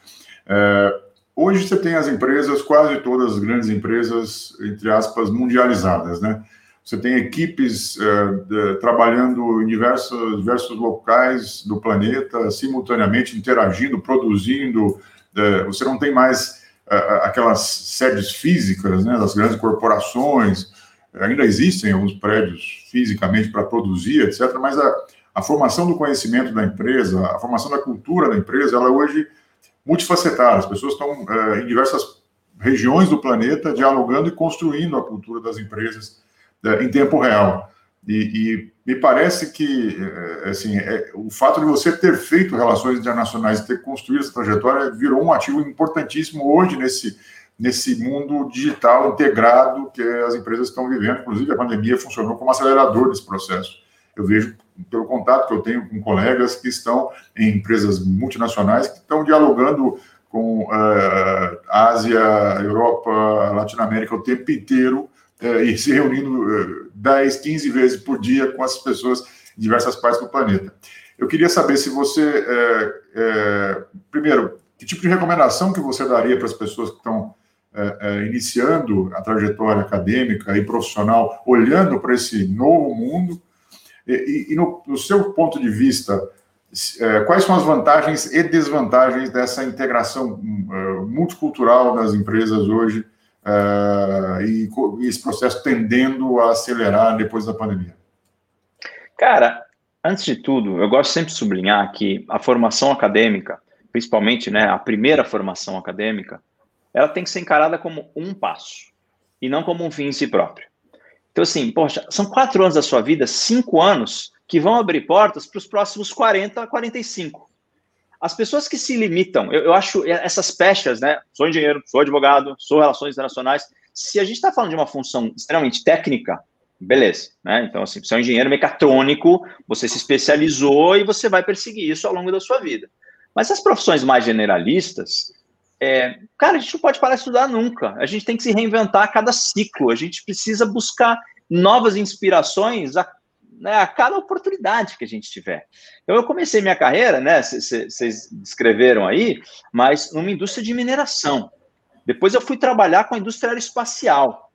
É, Hoje você tem as empresas, quase todas as grandes empresas, entre aspas, mundializadas, né? Você tem equipes uh, de, trabalhando em diversos, diversos locais do planeta, simultaneamente interagindo, produzindo. Uh, você não tem mais uh, aquelas sedes físicas né, das grandes corporações. Ainda existem alguns prédios fisicamente para produzir, etc. Mas a, a formação do conhecimento da empresa, a formação da cultura da empresa, ela hoje multifacetada. As pessoas estão é, em diversas regiões do planeta dialogando e construindo a cultura das empresas é, em tempo real. E, e, me parece que é, assim, é, o fato de você ter feito relações internacionais ter construído essa trajetória virou um ativo importantíssimo hoje nesse, nesse mundo digital integrado que as empresas estão vivendo. Inclusive, a pandemia funcionou como acelerador desse processo. Eu vejo pelo contato que eu tenho com colegas que estão em empresas multinacionais que estão dialogando com uh, Ásia, Europa, Latinoamérica o tempo inteiro uh, e se reunindo uh, 10, 15 vezes por dia com essas pessoas em diversas partes do planeta. Eu queria saber se você, uh, primeiro, que tipo de recomendação que você daria para as pessoas que estão iniciando a trajetória acadêmica e profissional, olhando para esse novo mundo, e, e no, no, seu ponto de vista, é, quais são as vantagens e desvantagens dessa integração uh, multicultural das empresas hoje uh, e, e esse processo tendendo a acelerar depois da pandemia? Cara, antes de tudo, eu gosto sempre de sublinhar que a formação acadêmica, principalmente né, a primeira formação acadêmica, ela tem que ser encarada como um passo e não como um fim em si próprio. Então, assim, poxa, são quatro anos da sua vida, cinco anos, que vão abrir portas para os próximos 40 a 45. As pessoas que se limitam, eu, eu acho essas pechas, né? Sou engenheiro, sou advogado, sou relações internacionais. Se a gente está falando de uma função extremamente técnica, Beleza, né? Então, assim, você é um engenheiro mecatrônico, você se especializou e você vai perseguir isso ao longo da sua vida. Mas as profissões mais generalistas, é, cara, a gente não pode parar de estudar nunca. A gente tem que se reinventar a cada ciclo. A gente precisa buscar novas inspirações a, né, a cada oportunidade que a gente tiver. Então, eu comecei minha carreira, né? Vocês descreveram aí, mas numa indústria de mineração. Depois eu fui trabalhar com a indústria aeroespacial.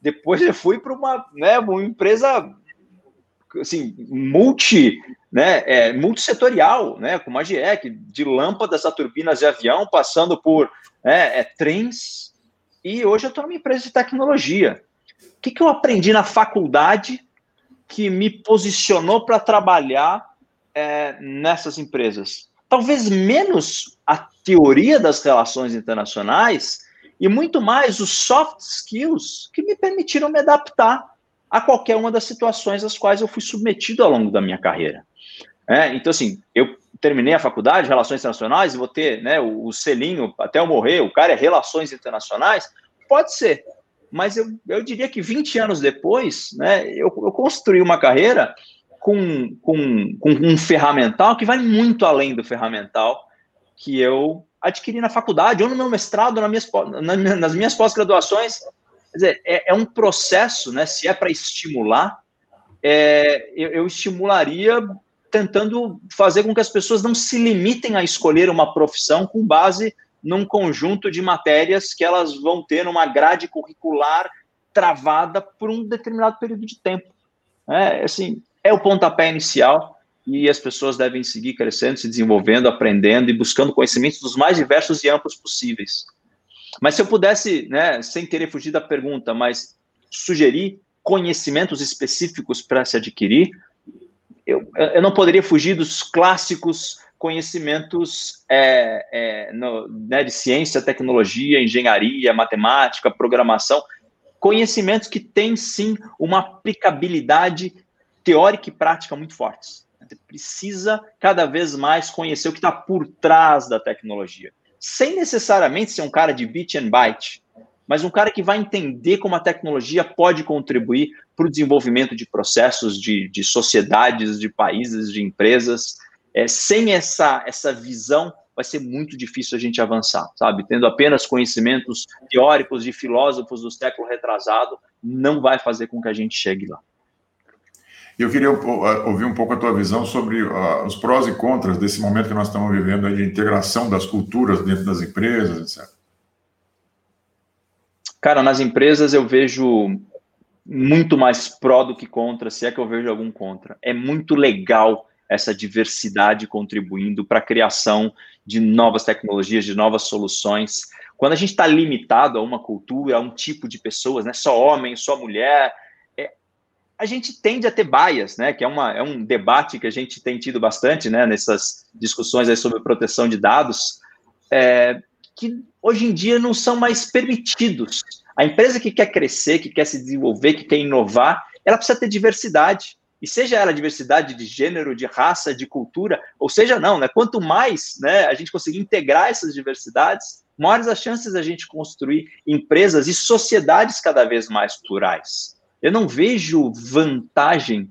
Depois eu fui para uma, né, uma empresa assim, multi, né, é, multissetorial, né, com uma GIEC, de lâmpadas a turbinas de avião, passando por né, é, trens, e hoje eu estou numa empresa de tecnologia. O que, que eu aprendi na faculdade que me posicionou para trabalhar é, nessas empresas? Talvez menos a teoria das relações internacionais e muito mais os soft skills que me permitiram me adaptar a qualquer uma das situações às quais eu fui submetido ao longo da minha carreira. É, então, assim, eu terminei a faculdade, Relações Internacionais, e vou ter né, o, o, selinho até eu morrer, o cara é Relações Internacionais, pode ser, mas eu, eu diria que 20 anos depois, né, eu, eu construí uma carreira com, com, com um ferramental que vai muito além do ferramental que eu adquiri na faculdade, ou no meu mestrado, na minhas, nas minhas pós-graduações. Quer dizer, é, é, um processo, né? Se é para estimular, é, eu, eu estimularia tentando fazer com que as pessoas não se limitem a escolher uma profissão com base num conjunto de matérias que elas vão ter numa grade curricular travada por um determinado período de tempo. É, assim, é o pontapé inicial e as pessoas devem seguir crescendo, se desenvolvendo, aprendendo e buscando conhecimentos dos mais diversos e amplos possíveis. Mas se eu pudesse, né, sem querer fugir da pergunta, mas sugerir conhecimentos específicos para se adquirir, eu, eu não poderia fugir dos clássicos conhecimentos é, é, no, né, de ciência, tecnologia, engenharia, matemática, programação, conhecimentos que têm sim uma aplicabilidade teórica e prática muito fortes. Você precisa cada vez mais conhecer o que está por trás da tecnologia. Sem necessariamente ser um cara de bit and byte, mas um cara que vai entender como a tecnologia pode contribuir para o desenvolvimento de processos, de, de sociedades, de países, de empresas. É, sem essa, essa visão, vai ser muito difícil a gente avançar, sabe? Tendo apenas conhecimentos teóricos de filósofos do século retrasado, não vai fazer com que a gente chegue lá. Eu queria ouvir um pouco a tua visão sobre uh, os prós e contras desse momento que nós estamos vivendo de integração das culturas dentro das empresas, etc. Cara, nas empresas eu vejo muito mais pró do que contra, se é que eu vejo algum contra. É muito legal essa diversidade contribuindo para a criação de novas tecnologias, de novas soluções. Quando a gente está limitado a uma cultura, a um tipo de pessoas, né, só homem, só mulher, a gente tende a ter baias, né? Que é, uma, é um debate que a gente tem tido bastante, né? Nessas discussões sobre proteção de dados, é, que hoje em dia não são mais permitidos. A empresa que quer crescer, que quer se desenvolver, que quer inovar, ela precisa ter diversidade. E seja ela diversidade de gênero, de raça, de cultura, ou seja, não, né? Quanto mais né, a gente conseguir integrar essas diversidades, maiores as chances da gente construir empresas e sociedades cada vez mais plurais. Eu não vejo vantagem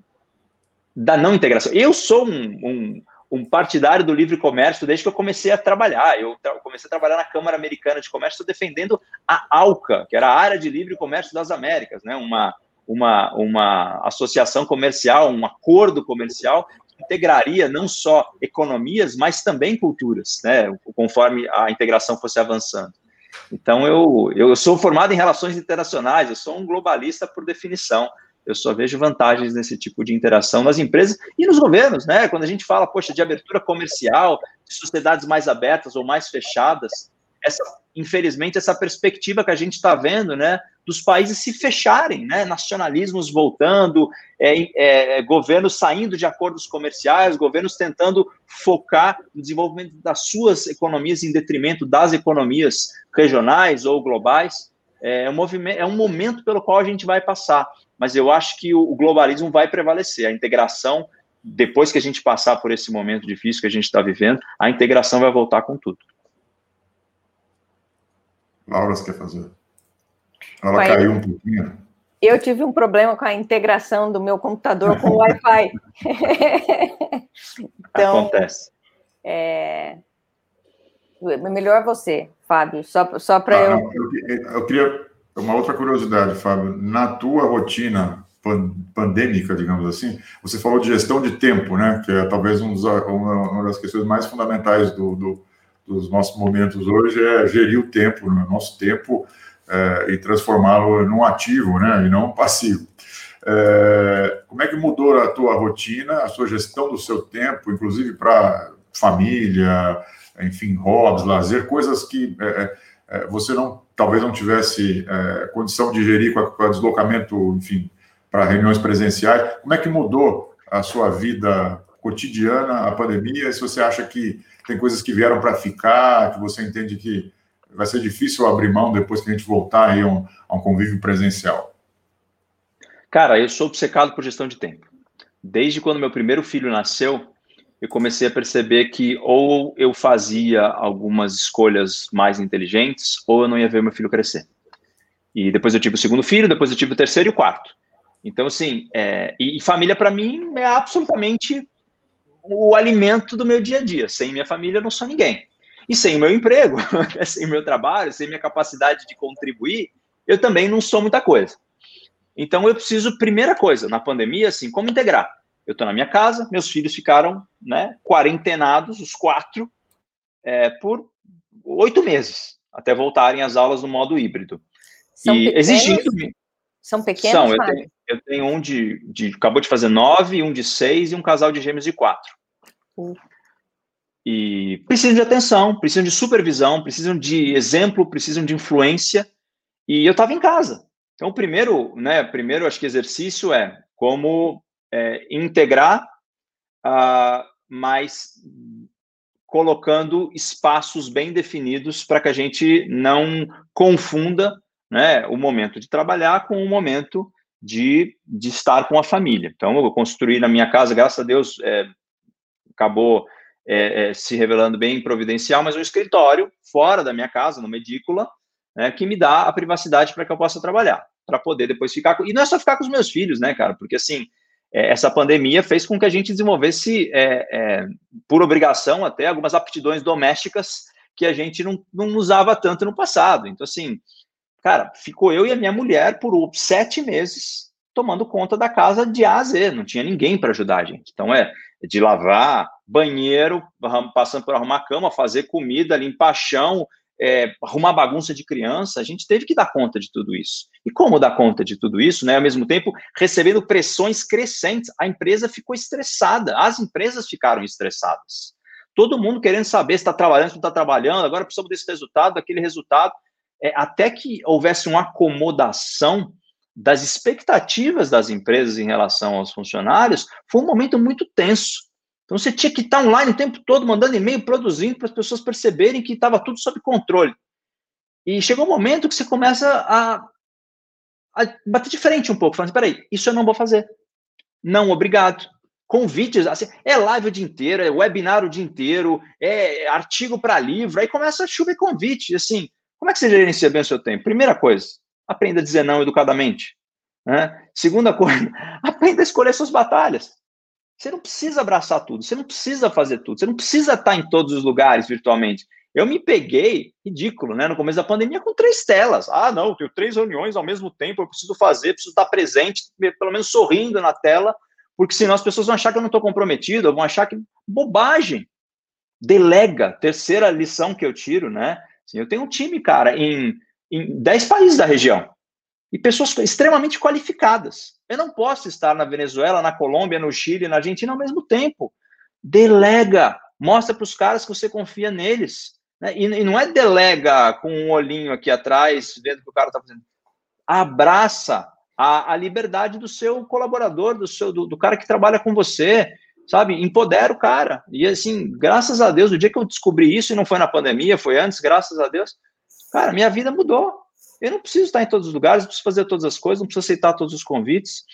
da não integração. Eu sou um, um, um, partidário do livre comércio desde que eu comecei a trabalhar. Eu comecei a trabalhar na Câmara Americana de Comércio defendendo a ALCA, que era a Área de Livre Comércio das Américas, né? uma, uma, uma associação comercial, um acordo comercial que integraria não só economias, mas também culturas, né? conforme a integração fosse avançando. Então, eu, eu sou formado em relações internacionais, eu sou um globalista por definição. Eu só vejo vantagens nesse tipo de interação nas empresas e nos governos, né? Quando a gente fala, poxa, de abertura comercial, de sociedades mais abertas ou mais fechadas, essa, infelizmente, essa perspectiva que a gente está vendo, né, dos países se fecharem, né, nacionalismos voltando, é, é, governos saindo de acordos comerciais, governos tentando focar no desenvolvimento das suas economias em detrimento das economias regionais ou globais. É um, movimento, é um momento pelo qual a gente vai passar, mas eu acho que o, o globalismo vai prevalecer, a integração, depois que a gente passar por esse momento difícil que a gente está vivendo, a integração vai voltar com tudo. Laura, você quer fazer? Ela caiu um pouquinho. Eu tive um problema com a integração do meu computador com o Wi-Fi. então, Acontece. É... Melhor você, Fábio, só, só para ah, eu... eu... Eu queria... Uma outra curiosidade, Fábio. Na tua rotina pandêmica, digamos assim, você falou de gestão de tempo, né? Que é talvez um dos, uma, das questões mais fundamentais do, do, dos nossos momentos hoje é gerir o tempo, né? nosso tempo é, e transformá-lo num ativo, né? E não passivo. É, como é que mudou a tua rotina, a sua gestão do seu tempo, inclusive para família, enfim, hobbies, lazer, coisas que é, você não, talvez não tivesse condição de gerir com, a deslocamento, enfim, para reuniões presenciais. Como é que mudou a sua vida cotidiana, a pandemia? Se você acha que tem coisas que vieram para ficar, que você entende que vai ser difícil abrir mão depois que a gente voltar aí a um, a um convívio presencial? Cara, eu sou obcecado por gestão de tempo. Desde quando meu primeiro filho nasceu, eu comecei a perceber que ou eu fazia algumas escolhas mais inteligentes, ou eu não ia ver meu filho crescer. E depois eu tive o segundo filho, depois eu tive o terceiro e o quarto. Então, assim, é, e, família para mim é absolutamente o alimento do meu dia a dia. Sem minha família, eu não sou ninguém. E sem o meu emprego, sem o meu trabalho, sem minha capacidade de contribuir, eu também não sou muita coisa. Então, eu preciso, primeira coisa, na pandemia, assim, como integrar? Eu estou na minha casa, meus filhos ficaram, né, quarentenados, os quatro, é, por oito meses, até voltarem às aulas no modo híbrido. São e exigindo são pequenos, São, eu tenho, eu tenho, um de, de, Acabou de fazer nove, um de seis e um casal de gêmeos de quatro. Uhum. E precisam de atenção, precisam de supervisão, precisam de exemplo, precisam de influência. E eu estava em casa. Então, o primeiro, né, primeiro, acho que exercício é como é, integrar, uh, mas colocando espaços bem definidos para que a gente não confunda né, o momento de trabalhar com o momento de, de estar com a família. Então, eu construí na minha casa, graças a Deus, é, acabou é, é, se revelando bem providencial, mas um escritório fora da minha casa, no Medícola, né, que me dá a privacidade para que eu possa trabalhar, para poder depois ficar com... E não é só ficar com os meus filhos, né, cara? Porque, assim, é, essa pandemia fez com que a gente desenvolvesse, é, é, por obrigação até, algumas aptidões domésticas que a gente não, não usava tanto no passado. Então, assim, Cara, ficou eu e a minha mulher por sete meses tomando conta da casa de A a Z. Não tinha ninguém para ajudar a gente. Então, é de lavar banheiro, passando por arrumar cama, fazer comida, limpar chão, é, arrumar bagunça de criança. A gente teve que dar conta de tudo isso. E como dar conta de tudo isso, né? Ao mesmo tempo, recebendo pressões crescentes, a empresa ficou estressada, as empresas ficaram estressadas. Todo mundo querendo saber se está trabalhando, se não está trabalhando, agora precisamos desse resultado, daquele resultado é, até que houvesse uma acomodação das expectativas das empresas em relação aos funcionários, foi um momento muito tenso. Então você tinha que estar online o tempo todo, mandando e-mail, produzindo, para as pessoas perceberem que estava tudo sob controle. E chegou um momento que você começa a, a bater de frente um pouco, falando: assim, peraí, isso eu não vou fazer. Não, obrigado. Convites, assim, é live o dia inteiro, é webinar o dia inteiro, é artigo para livro, aí começa a chover convite, assim, como é que você gerencia bem o seu tempo? Primeira coisa, aprenda a dizer não educadamente. Né? Segunda coisa, aprenda a escolher suas batalhas. Você não precisa abraçar tudo, você não precisa fazer tudo, você não precisa estar em todos os lugares virtualmente. Eu me peguei, ridículo, né? No começo da pandemia, com três telas. Ah, não, tenho três reuniões ao mesmo tempo, eu preciso fazer, preciso estar presente, pelo menos sorrindo na tela, porque senão as pessoas vão achar que eu não estou comprometido, vão achar que bobagem. Delega, terceira lição que eu tiro, né? Assim, eu tenho um time, cara, em, em 10 países da região. E pessoas extremamente qualificadas. Eu não posso estar na Venezuela, na Colômbia, no Chile, na Argentina ao mesmo tempo. Delega. Mostra para os caras que você confia neles. Né? E, e, não é delega com um olhinho aqui atrás, vendo o que o cara está fazendo. Abraça a, a, liberdade do seu colaborador, do, seu, do, do cara que trabalha com você sabe? Empodera o cara. E assim, graças a Deus, o dia que eu descobri isso, e não foi na pandemia, foi antes, graças a Deus, cara, minha vida mudou. Eu não preciso estar em todos os lugares, não preciso fazer todas as coisas, não preciso aceitar todos os convites.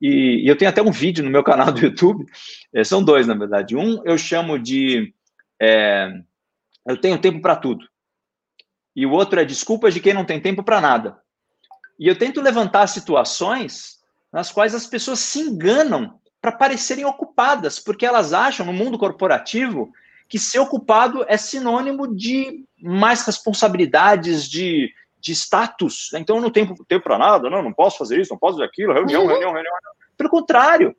E, e eu tenho até um vídeo no meu canal do YouTube, é, são dois, na verdade. Um eu chamo de é, Eu tenho tempo para tudo. E o outro é Desculpas de quem não tem tempo para nada. E eu tento levantar situações nas quais as pessoas se enganam para parecerem ocupadas, porque elas acham no mundo corporativo que ser ocupado é sinônimo de mais responsabilidades, de, de status. Então eu não tenho tempo para nada, não, não posso fazer isso, não posso fazer aquilo, reunião, uhum. reunião, reunião. Pelo contrário,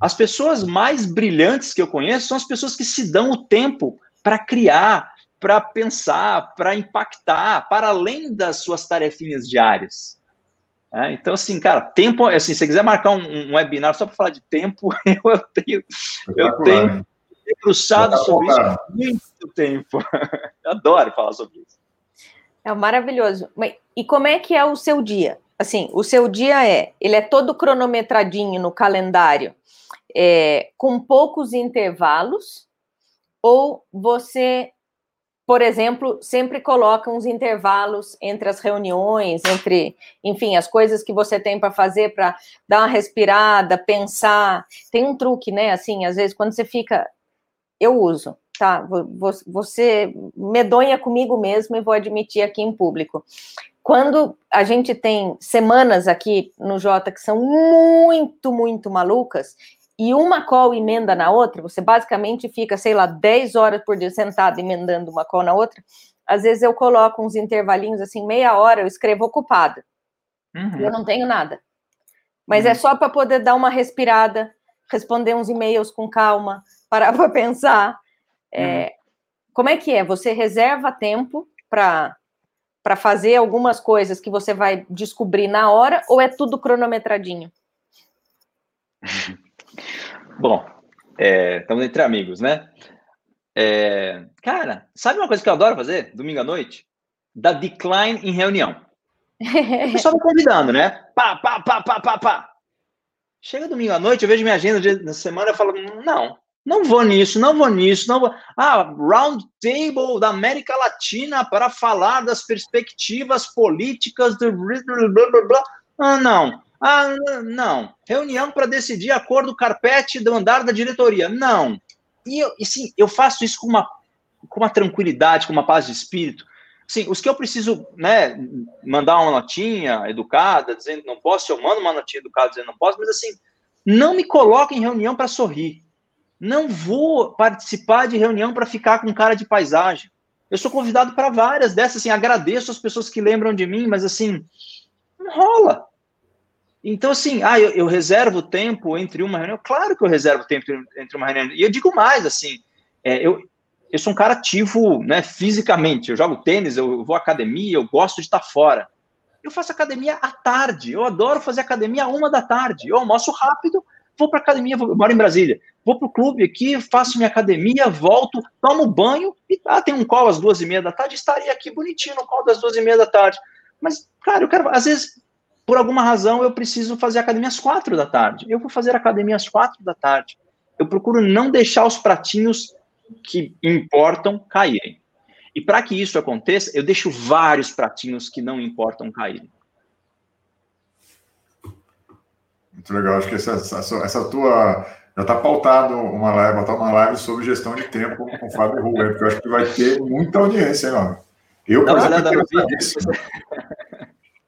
as pessoas mais brilhantes que eu conheço são as pessoas que se dão o tempo para criar, para pensar, para impactar, para além das suas tarefinhas diárias. É, então, assim, cara, tempo, assim, se você quiser marcar um, um webinar só para falar de tempo, eu tenho, eu tenho debruçado sobre isso há muito tempo. Eu adoro falar sobre isso. É maravilhoso. E como é que é o seu dia? Assim, o seu dia é, ele é todo cronometradinho no calendário, é, com poucos intervalos, ou você por exemplo, sempre coloca uns intervalos entre as reuniões, entre, enfim, as coisas que você tem para fazer para dar uma respirada, pensar. Tem um truque, né? Assim, às vezes quando você fica, eu uso, tá? Você medonha comigo mesmo e vou admitir aqui em público. Quando a gente tem semanas aqui no Jota que são muito, muito malucas, e uma call emenda na outra, você basicamente fica, sei lá, 10 horas por dia sentado emendando uma call na outra. Às vezes eu coloco uns intervalinhos assim, meia hora, eu escrevo ocupada. Uhum. Eu não tenho nada. Mas é uhum. é só para poder dar uma respirada, responder uns e-mails com calma, parar para pensar. É, uhum. Como é que é? Você reserva tempo para para fazer algumas coisas que você vai descobrir na hora ou é tudo cronometradinho? Bom, é, estamos entre amigos, né? É, cara, sabe uma coisa que eu adoro fazer domingo à noite? Da decline em reunião. O pessoal me convidando, né? Pá, pá, pá, pá, pá, pá. Chega domingo à noite, eu vejo minha agenda na semana e falo, não, não vou nisso, não vou nisso, não vou. Ah, round table da América Latina para falar das perspectivas políticas do blá blá blá. Ah, não. Ah, não. Reunião para decidir a cor do carpete do andar da diretoria. Não. E, eu, e sim, eu faço isso com uma, com uma tranquilidade, com uma paz de espírito. Sim, os que eu preciso, né, mandar uma notinha educada, dizendo não posso, eu mando uma notinha educada dizendo não posso, mas assim, não me coloque em reunião para sorrir. Não vou participar de reunião para ficar com cara de paisagem. Eu sou convidado para várias dessas, assim, agradeço as pessoas que lembram de mim, mas assim, não rola. Então, assim, ah, eu, eu, reservo tempo entre uma reunião? Claro que eu reservo tempo entre uma reunião. E eu digo mais, assim, é, eu, eu sou um cara ativo, né, fisicamente. Eu jogo tênis, eu vou à academia, eu gosto de estar fora. Eu faço academia à tarde. Eu adoro fazer academia à uma da tarde. Eu almoço rápido, vou para academia, vou, eu moro em Brasília. Vou para o clube aqui, faço minha academia, volto, tomo banho e ah, tem um call às duas e meia da tarde, estaria aqui bonitinho no call das duas e meia da tarde. Mas, cara, eu quero, às vezes, por alguma razão eu preciso fazer academia às quatro da tarde. Eu vou fazer academia às quatro da tarde. Eu procuro não deixar os pratinhos que importam caírem. E para que isso aconteça, eu deixo vários pratinhos que não importam caírem. Muito legal. Acho que essa, essa, essa tua. Já está pautado uma live, botar uma live sobre gestão de tempo com o Fábio Rubem, porque eu acho que vai ter muita audiência, hein, mano? Eu, por exemplo,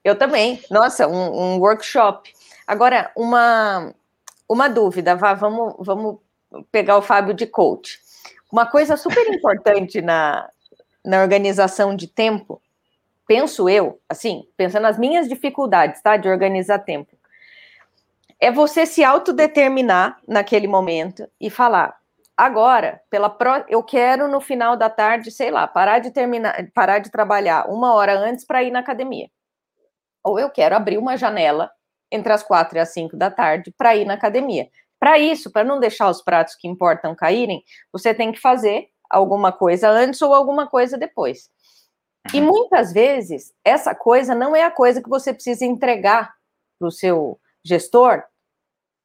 Eu também. Nossa, um, um workshop. Agora, uma, uma dúvida, Vá, vamos, vamos pegar o Fábio de coach. Uma coisa super importante na, na organização de tempo, penso eu, assim, pensando nas minhas dificuldades, tá, de organizar tempo, é você se autodeterminar naquele momento e falar, agora, pela pro... eu quero no final da tarde, sei lá, parar de terminar, parar de trabalhar uma hora antes para ir na academia ou eu quero abrir uma janela entre as quatro e as cinco da tarde para ir na academia. Para isso, para não deixar os pratos que importam caírem, você tem que fazer alguma coisa antes ou alguma coisa depois. E uhum. muitas vezes, essa coisa não é a coisa que você precisa entregar para o seu gestor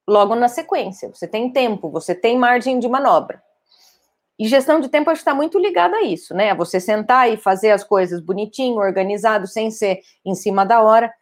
logo na sequência. Você tem tempo, você tem margem de manobra. E gestão de tempo está muito ligada a isso, né? Você sentar e fazer as coisas bonitinho, organizado, sem ser em cima da hora.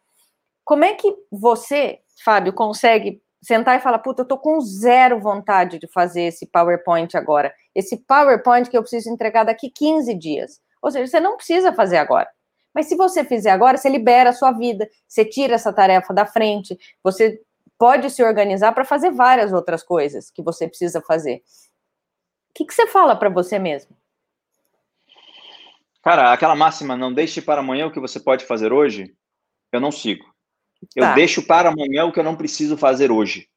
Como é que você, Fábio, consegue sentar e falar, puta, eu tô com zero vontade de fazer esse PowerPoint agora. Esse PowerPoint que eu preciso entregar daqui 15 dias. Ou seja, você não precisa fazer agora. Mas se você fizer agora, você libera a sua vida, você tira essa tarefa da frente, você pode se organizar para fazer várias outras coisas que você precisa fazer. O que, que você fala para você mesmo? Cara, aquela máxima, não deixe para amanhã o que você pode fazer hoje, eu não sigo. Eu tá. deixo para amanhã o que eu não preciso fazer hoje.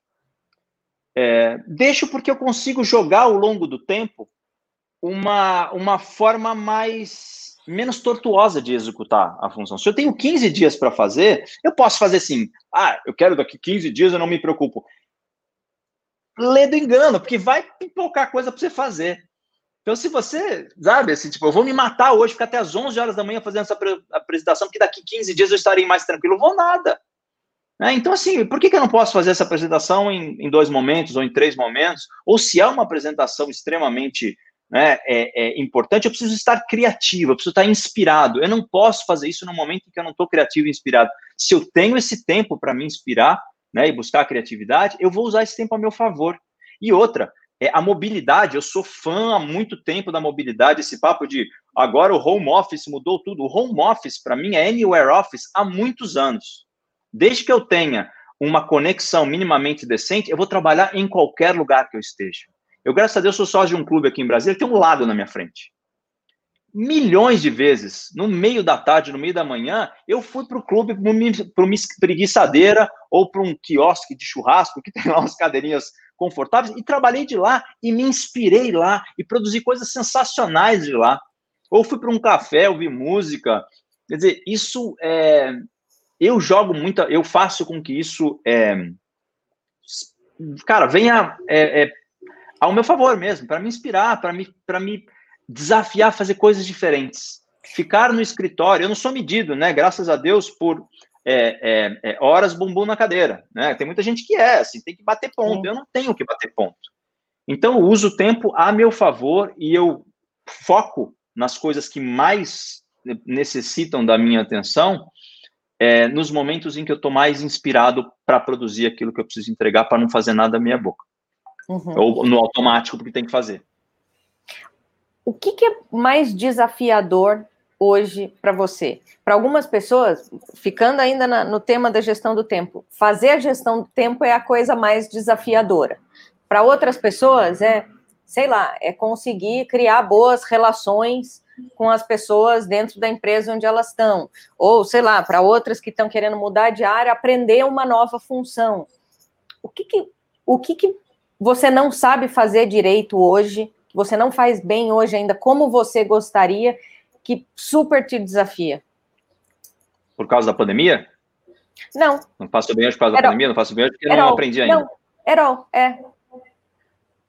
É, deixo porque eu consigo jogar ao longo do tempo uma, uma forma mais menos tortuosa de executar a função. Se eu tenho 15 dias para fazer, eu posso fazer assim: ah, eu quero daqui 15 dias, eu não me preocupo. Lê do engano, porque vai pipocar coisa para você fazer. Então, se você, sabe, assim, tipo, eu vou me matar hoje, ficar até as 11 horas da manhã fazendo essa apresentação, porque daqui 15 dias eu estarei mais tranquilo, vou nada. Né? Então, assim, por que, que eu não posso fazer essa apresentação em, em, dois momentos ou em três momentos? Ou se é uma apresentação extremamente né, é, é importante, eu preciso estar criativo, eu preciso estar inspirado. Eu não posso fazer isso no momento em que eu não estou criativo e inspirado. Se eu tenho esse tempo para me inspirar né, e buscar a criatividade, eu vou usar esse tempo a meu favor. E outra, é, a mobilidade, eu sou fã há muito tempo da mobilidade, esse papo de agora o home office mudou tudo. O home office, para mim, é anywhere office há muitos anos. Desde que eu tenha uma conexão minimamente decente, eu vou trabalhar em qualquer lugar que eu esteja. Eu, graças a Deus, sou sócio de um clube aqui em Brasília, tem um lago na minha frente. Milhões de vezes, no meio da tarde, no meio da manhã, eu fui para o clube para uma espreguiçadeira ou para um quiosque de churrasco, que tem lá umas cadeirinhas confortáveis, e trabalhei de lá, e me inspirei lá, e produzi coisas sensacionais de lá. Ou fui para um café, ouvi música. Quer dizer, isso é, eu jogo muito, eu faço com que isso, é, cara, venha é, é, ao meu favor mesmo, para me inspirar, para me, me desafiar a fazer coisas diferentes. Ficar no escritório, eu não sou medido, né? Graças a Deus por é, é, é, horas bumbum na cadeira, né? Tem muita gente que é, assim, tem que bater ponto. Sim. Eu não tenho que bater ponto. Então, eu uso o tempo a meu favor e eu foco nas coisas que mais necessitam da minha atenção é, nos momentos em que eu estou mais inspirado para produzir aquilo que eu preciso entregar para não fazer nada da minha boca. Uhum. Ou no automático, porque tem que fazer. O que, que é mais desafiador hoje para você? Para algumas pessoas, ficando ainda na, no tema da gestão do tempo, fazer a gestão do tempo é a coisa mais desafiadora. Para outras pessoas, é, sei lá, é conseguir criar boas relações com as pessoas dentro da empresa onde elas estão. Ou, sei lá, para outras que estão querendo mudar de área, aprender uma nova função. O que, que, o que, que você não sabe fazer direito hoje, que você não faz bem hoje ainda, como você gostaria, que super te desafia? Por causa da pandemia? Não. Não faço bem hoje por causa da pandemia? Não faço bem hoje porque não aprendi ainda. Não, Erol, é.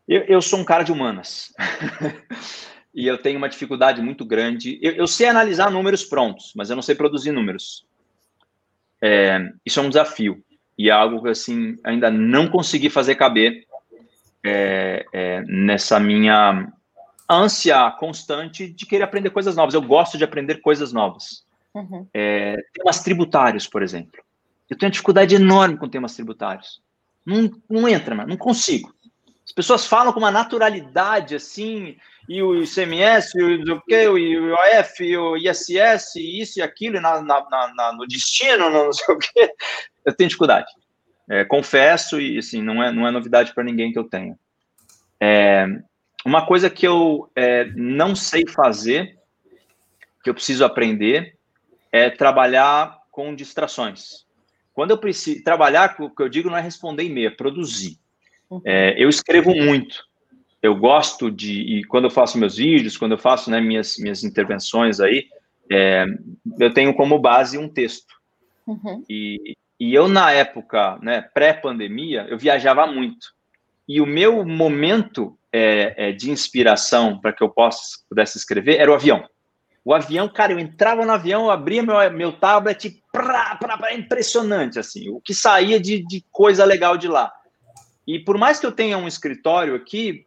Eu, eu sou um cara de humanas. e eu tenho uma dificuldade muito grande. Eu, eu, sei analisar números prontos, mas eu não sei produzir números. É, isso é um desafio e é algo que assim ainda não consegui fazer caber é, é, nessa minha ânsia constante de querer aprender coisas novas. Eu gosto de aprender coisas novas. Uhum. É, temas tributários, por exemplo. Eu tenho uma dificuldade enorme com temas tributários. Não, não entra, não consigo. As pessoas falam com uma naturalidade assim, e o ICMS, e o, que, o IOF, e o ISS, e isso e aquilo, e na, na, na, no destino, não sei o quê. Eu tenho dificuldade. É, confesso, e assim, não é, não é novidade para ninguém que eu tenho. É, uma coisa que eu é, não sei fazer, que eu preciso aprender, é trabalhar com distrações. Quando eu preciso trabalhar, o que eu digo não é responder e-mail, é produzir. Uhum. É, eu escrevo muito. Eu gosto de, e quando eu faço meus vídeos, quando eu faço né, minhas, minhas intervenções aí, é, eu tenho como base um texto. Uhum. E, e eu, na época, né, pré-pandemia, eu viajava muito. E o meu momento é, é, de inspiração para que eu possa, pudesse escrever era o avião. O avião, cara, eu entrava no avião, eu abria meu, meu tablet, pra, pra, pra, impressionante, assim, o que saía de, de coisa legal de lá. E por mais que eu tenha um escritório aqui,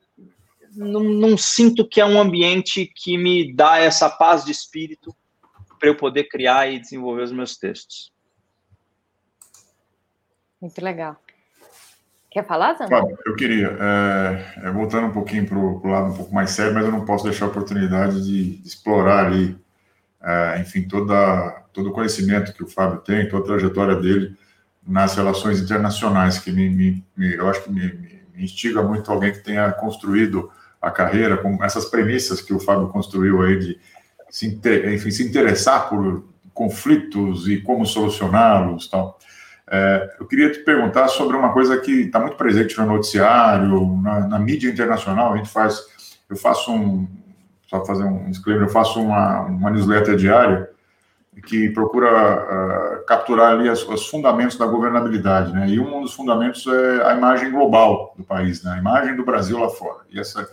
não, não sinto que é um ambiente que me dá essa paz de espírito para eu poder criar e desenvolver os meus textos. Muito legal. Quer falar, Zamba? eu queria. É, é, voltando um pouquinho para o lado um pouco mais sério, mas eu não posso deixar a oportunidade de, de explorar ali é, enfim, toda, todo o conhecimento que o Fábio tem, toda a trajetória dele nas relações internacionais, que me, me, me eu acho que me, me, instiga muito alguém que tenha construído a carreira com essas premissas que o Fábio construiu aí de se, enfim, se interessar por conflitos e como solucioná-los tal. É, eu queria te perguntar sobre uma coisa que está muito presente no noticiário, na, na, mídia internacional. A gente faz, eu faço um, só fazer um disclaimer, eu faço uma, uma newsletter diária que procura uh, capturar ali as, os fundamentos da governabilidade, né? E um dos fundamentos é a imagem global do país, né? A imagem do Brasil lá fora. E essa,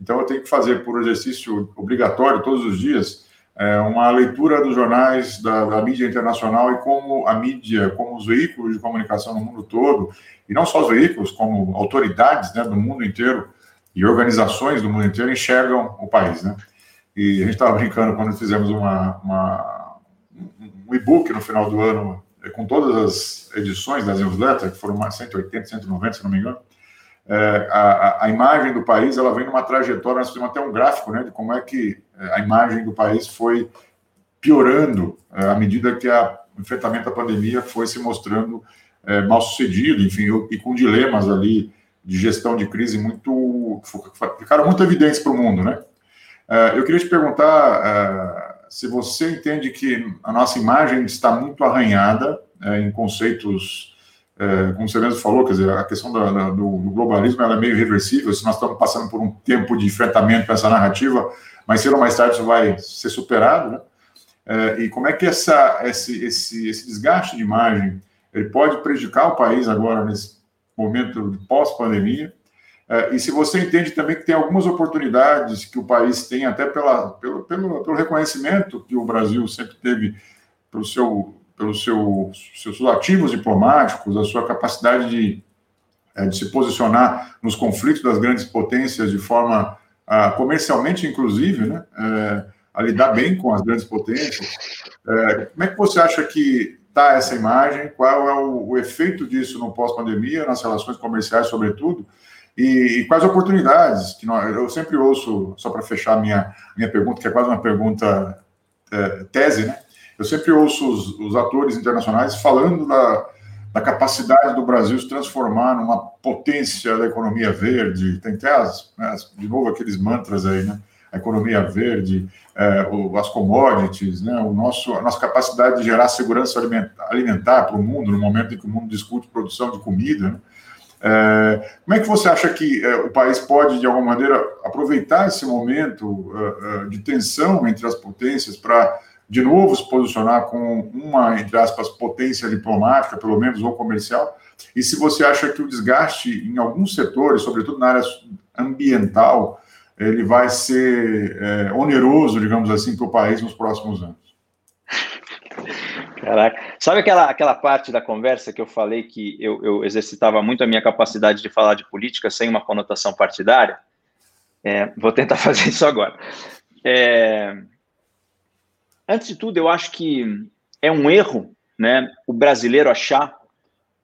então eu tenho que fazer por exercício obrigatório todos os dias é, uma leitura dos jornais da, da, mídia internacional e como a mídia, como os veículos de comunicação no mundo todo, e não só os veículos, como autoridades né, do mundo inteiro e organizações do mundo inteiro enxergam o país, né? E a gente estava brincando quando fizemos uma, uma um e-book no final do ano é, com todas as edições das newsletters, que foram mais 180, 190, se não me engano, é, a, a, imagem do país ela vem numa trajetória, nós temos até um gráfico né, de como é que a imagem do país foi piorando é, à medida que o enfrentamento da pandemia foi se mostrando é, mal sucedido, enfim, e com dilemas ali de gestão de crise muito ficaram muito evidentes para o mundo, né? É, eu queria te perguntar se você entende que a nossa imagem está muito arranhada em conceitos é, como você mesmo falou, quer dizer, a questão da, da, do, do, globalismo é meio irreversível, se nós estamos passando por um tempo de enfrentamento com essa narrativa, mas cedo ou mais tarde isso vai ser superado, né? É, e como é que essa, esse, esse, esse desgaste de imagem ele pode prejudicar o país agora nesse momento de pós-pandemia? É, e se você entende também que tem algumas oportunidades que o país tem, até pela, pelo, pelo, pelo reconhecimento que o Brasil sempre teve para o seu pelos seu, seus ativos diplomáticos, a sua capacidade de, é, de se posicionar nos conflitos das grandes potências de forma uh, comercialmente, inclusive, né, é, a lidar bem com as grandes potências. É, como é que você acha que está essa imagem? Qual é o, o efeito disso no pós-pandemia, nas relações comerciais, sobretudo? E, e, quais oportunidades que nós, eu sempre ouço, só para fechar minha minha pergunta, que é quase uma pergunta é, tese, né? Eu sempre ouço os, os atores internacionais falando da, da, capacidade do Brasil se transformar numa potência da economia verde. Tem até, as, né, de novo, aqueles mantras aí, né? A economia verde, é, o, as commodities, né? o nosso, a nossa capacidade de gerar segurança alimentar para o mundo, no momento em que o mundo discute produção de comida. Né? É, como é que você acha que é, o país pode, de alguma maneira, aproveitar esse momento é, é, de tensão entre as potências para de novo se posicionar com uma, entre aspas, potência diplomática, pelo menos, ou comercial? E se você acha que o desgaste em alguns setores, sobretudo na área ambiental, ele vai ser é, oneroso, digamos assim, para o país nos próximos anos? Caraca. Sabe aquela, aquela parte da conversa que eu falei que eu, eu exercitava muito a minha capacidade de falar de política sem uma conotação partidária? É, vou tentar fazer isso agora. É, Antes de tudo, eu acho que é um erro, né, o brasileiro achar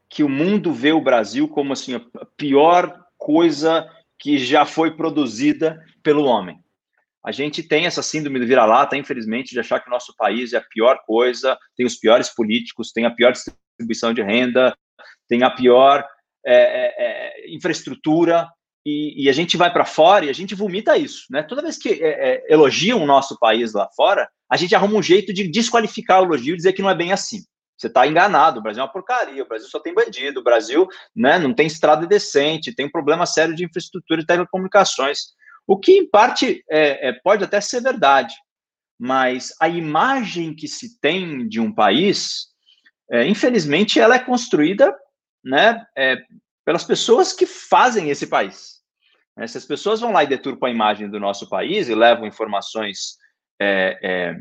que o mundo vê o Brasil como assim a pior coisa que já foi produzida pelo homem. A gente tem essa síndrome do vira-lata, infelizmente, de achar que o nosso país é a pior coisa, tem os piores políticos, tem a pior distribuição de renda, tem a pior é, é, é infraestrutura, e, e, a gente vai para fora e a gente vomita isso, né? Toda vez que é, é, elogiam o nosso país lá fora, a gente arruma um jeito de desqualificar o elogio e dizer que não é bem assim. Você está enganado, o Brasil é uma porcaria, o Brasil só tem bandido, o Brasil né, não tem estrada decente, tem um problema sério de infraestrutura e telecomunicações. O que, em parte, é, é, pode até ser verdade, mas a imagem que se tem de um país, é, infelizmente, ela é construída né, é, pelas pessoas que fazem esse país. Né? Se as pessoas vão lá e deturpam a imagem do nosso país e levam informações, é, é,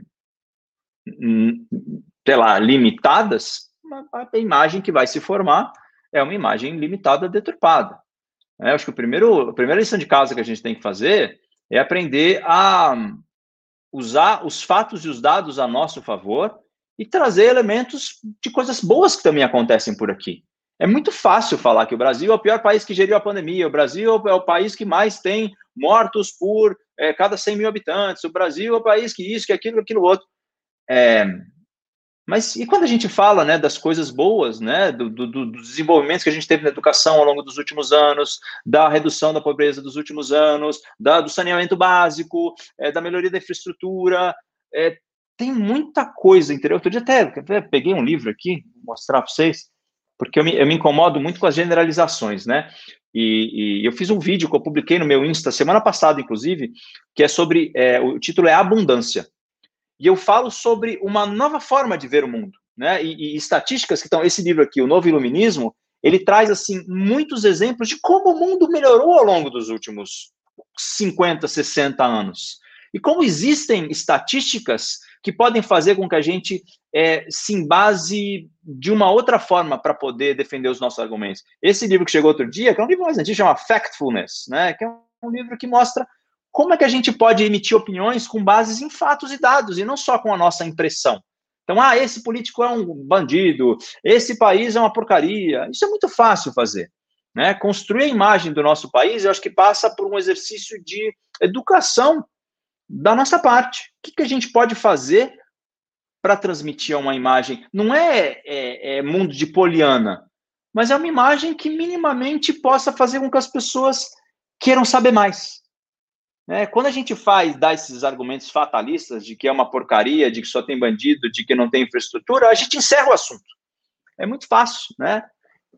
sei lá, limitadas, a imagem que vai se formar é uma imagem limitada, deturpada. É, acho que o primeiro, a primeira lição de casa que a gente tem que fazer é aprender a usar os fatos e os dados a nosso favor e trazer elementos de coisas boas que também acontecem por aqui. É muito fácil falar que o Brasil é o pior país que geriu a pandemia, o Brasil é o país que mais tem mortos por é, cada 100 mil habitantes, o Brasil é o país que isso, que aquilo, que aquilo outro. É, mas e quando a gente fala né, das coisas boas, né, do, do, dos desenvolvimentos que a gente teve na educação ao longo dos últimos anos, da redução da pobreza dos últimos anos, da, do saneamento básico, é, da melhoria da infraestrutura, é, tem muita coisa, entendeu? Outro dia até, peguei um livro aqui, vou mostrar para vocês, porque eu me, eu me, incomodo muito com as generalizações, né? E, e, eu fiz um vídeo que eu publiquei no meu Insta semana passada, inclusive, que é sobre, é, o título é Abundância e eu falo sobre uma nova forma de ver o mundo, né? E, e estatísticas que estão esse livro aqui, o Novo Iluminismo, ele traz assim muitos exemplos de como o mundo melhorou ao longo dos últimos 50, 60 anos. E como existem estatísticas que podem fazer com que a gente é, se embase de uma outra forma para poder defender os nossos argumentos. Esse livro que chegou outro dia, que é um livro mais antigo, chama Factfulness, né? que é um livro que mostra como é que a gente pode emitir opiniões com bases em fatos e dados, e não só com a nossa impressão? Então, ah, esse político é um bandido, esse país é uma porcaria. Isso é muito fácil fazer. Né? Construir a imagem do nosso país, eu acho que passa por um exercício de educação da nossa parte. O que, que a gente pode fazer para transmitir uma imagem? Não é, é, é mundo de poliana, mas é uma imagem que minimamente possa fazer com que as pessoas queiram saber mais. É, quando a gente faz, dá esses argumentos fatalistas de que é uma porcaria, de que só tem bandido, de que não tem infraestrutura, a gente encerra o assunto. É muito fácil, né?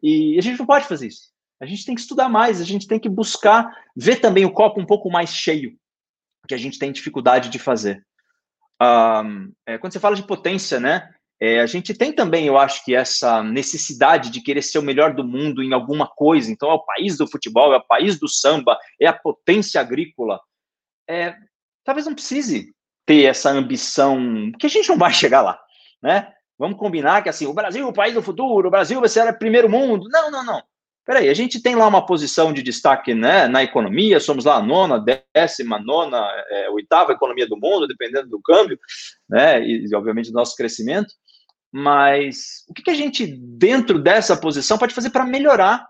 E a gente não pode fazer isso. A gente tem que estudar mais, a gente tem que buscar ver também o copo um pouco mais cheio, que a gente tem dificuldade de fazer. Um, é, quando você fala de potência, né? É, a gente tem também, eu acho que essa necessidade de querer ser o melhor do mundo em alguma coisa. Então, é o país do futebol, é o país do samba, é a potência agrícola é, talvez não precise ter essa ambição, que a gente não vai chegar lá, né? Vamos combinar que assim, o Brasil, o país do futuro, o Brasil vai ser o primeiro mundo. Não, não, não. Peraí, a gente tem lá uma posição de destaque né, na economia, somos lá a nona, décima, nona, é, oitava economia do mundo, dependendo do câmbio, né, e obviamente do nosso crescimento. Mas o que, que a gente, dentro dessa posição, pode fazer para melhorar?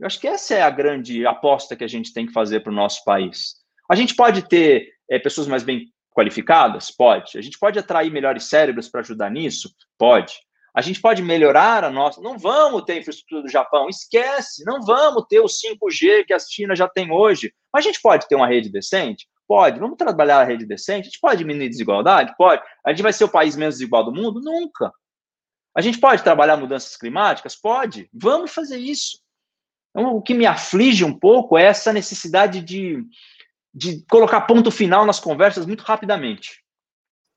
Eu acho que essa é a grande aposta que a gente tem que fazer para o nosso país. A gente pode ter é, pessoas mais bem qualificadas? Pode. A gente pode atrair melhores cérebros para ajudar nisso? Pode. A gente pode melhorar a nossa. Não vamos ter infraestrutura do Japão, esquece. Não vamos ter o 5G que a China já tem hoje. Mas a gente pode ter uma rede decente? Pode. Vamos trabalhar a rede decente? A gente pode diminuir desigualdade? Pode. A gente vai ser o país menos desigual do mundo? Nunca. A gente pode trabalhar mudanças climáticas? Pode. Vamos fazer isso. Então, o que me aflige um pouco é essa necessidade de de colocar ponto final nas conversas muito rapidamente.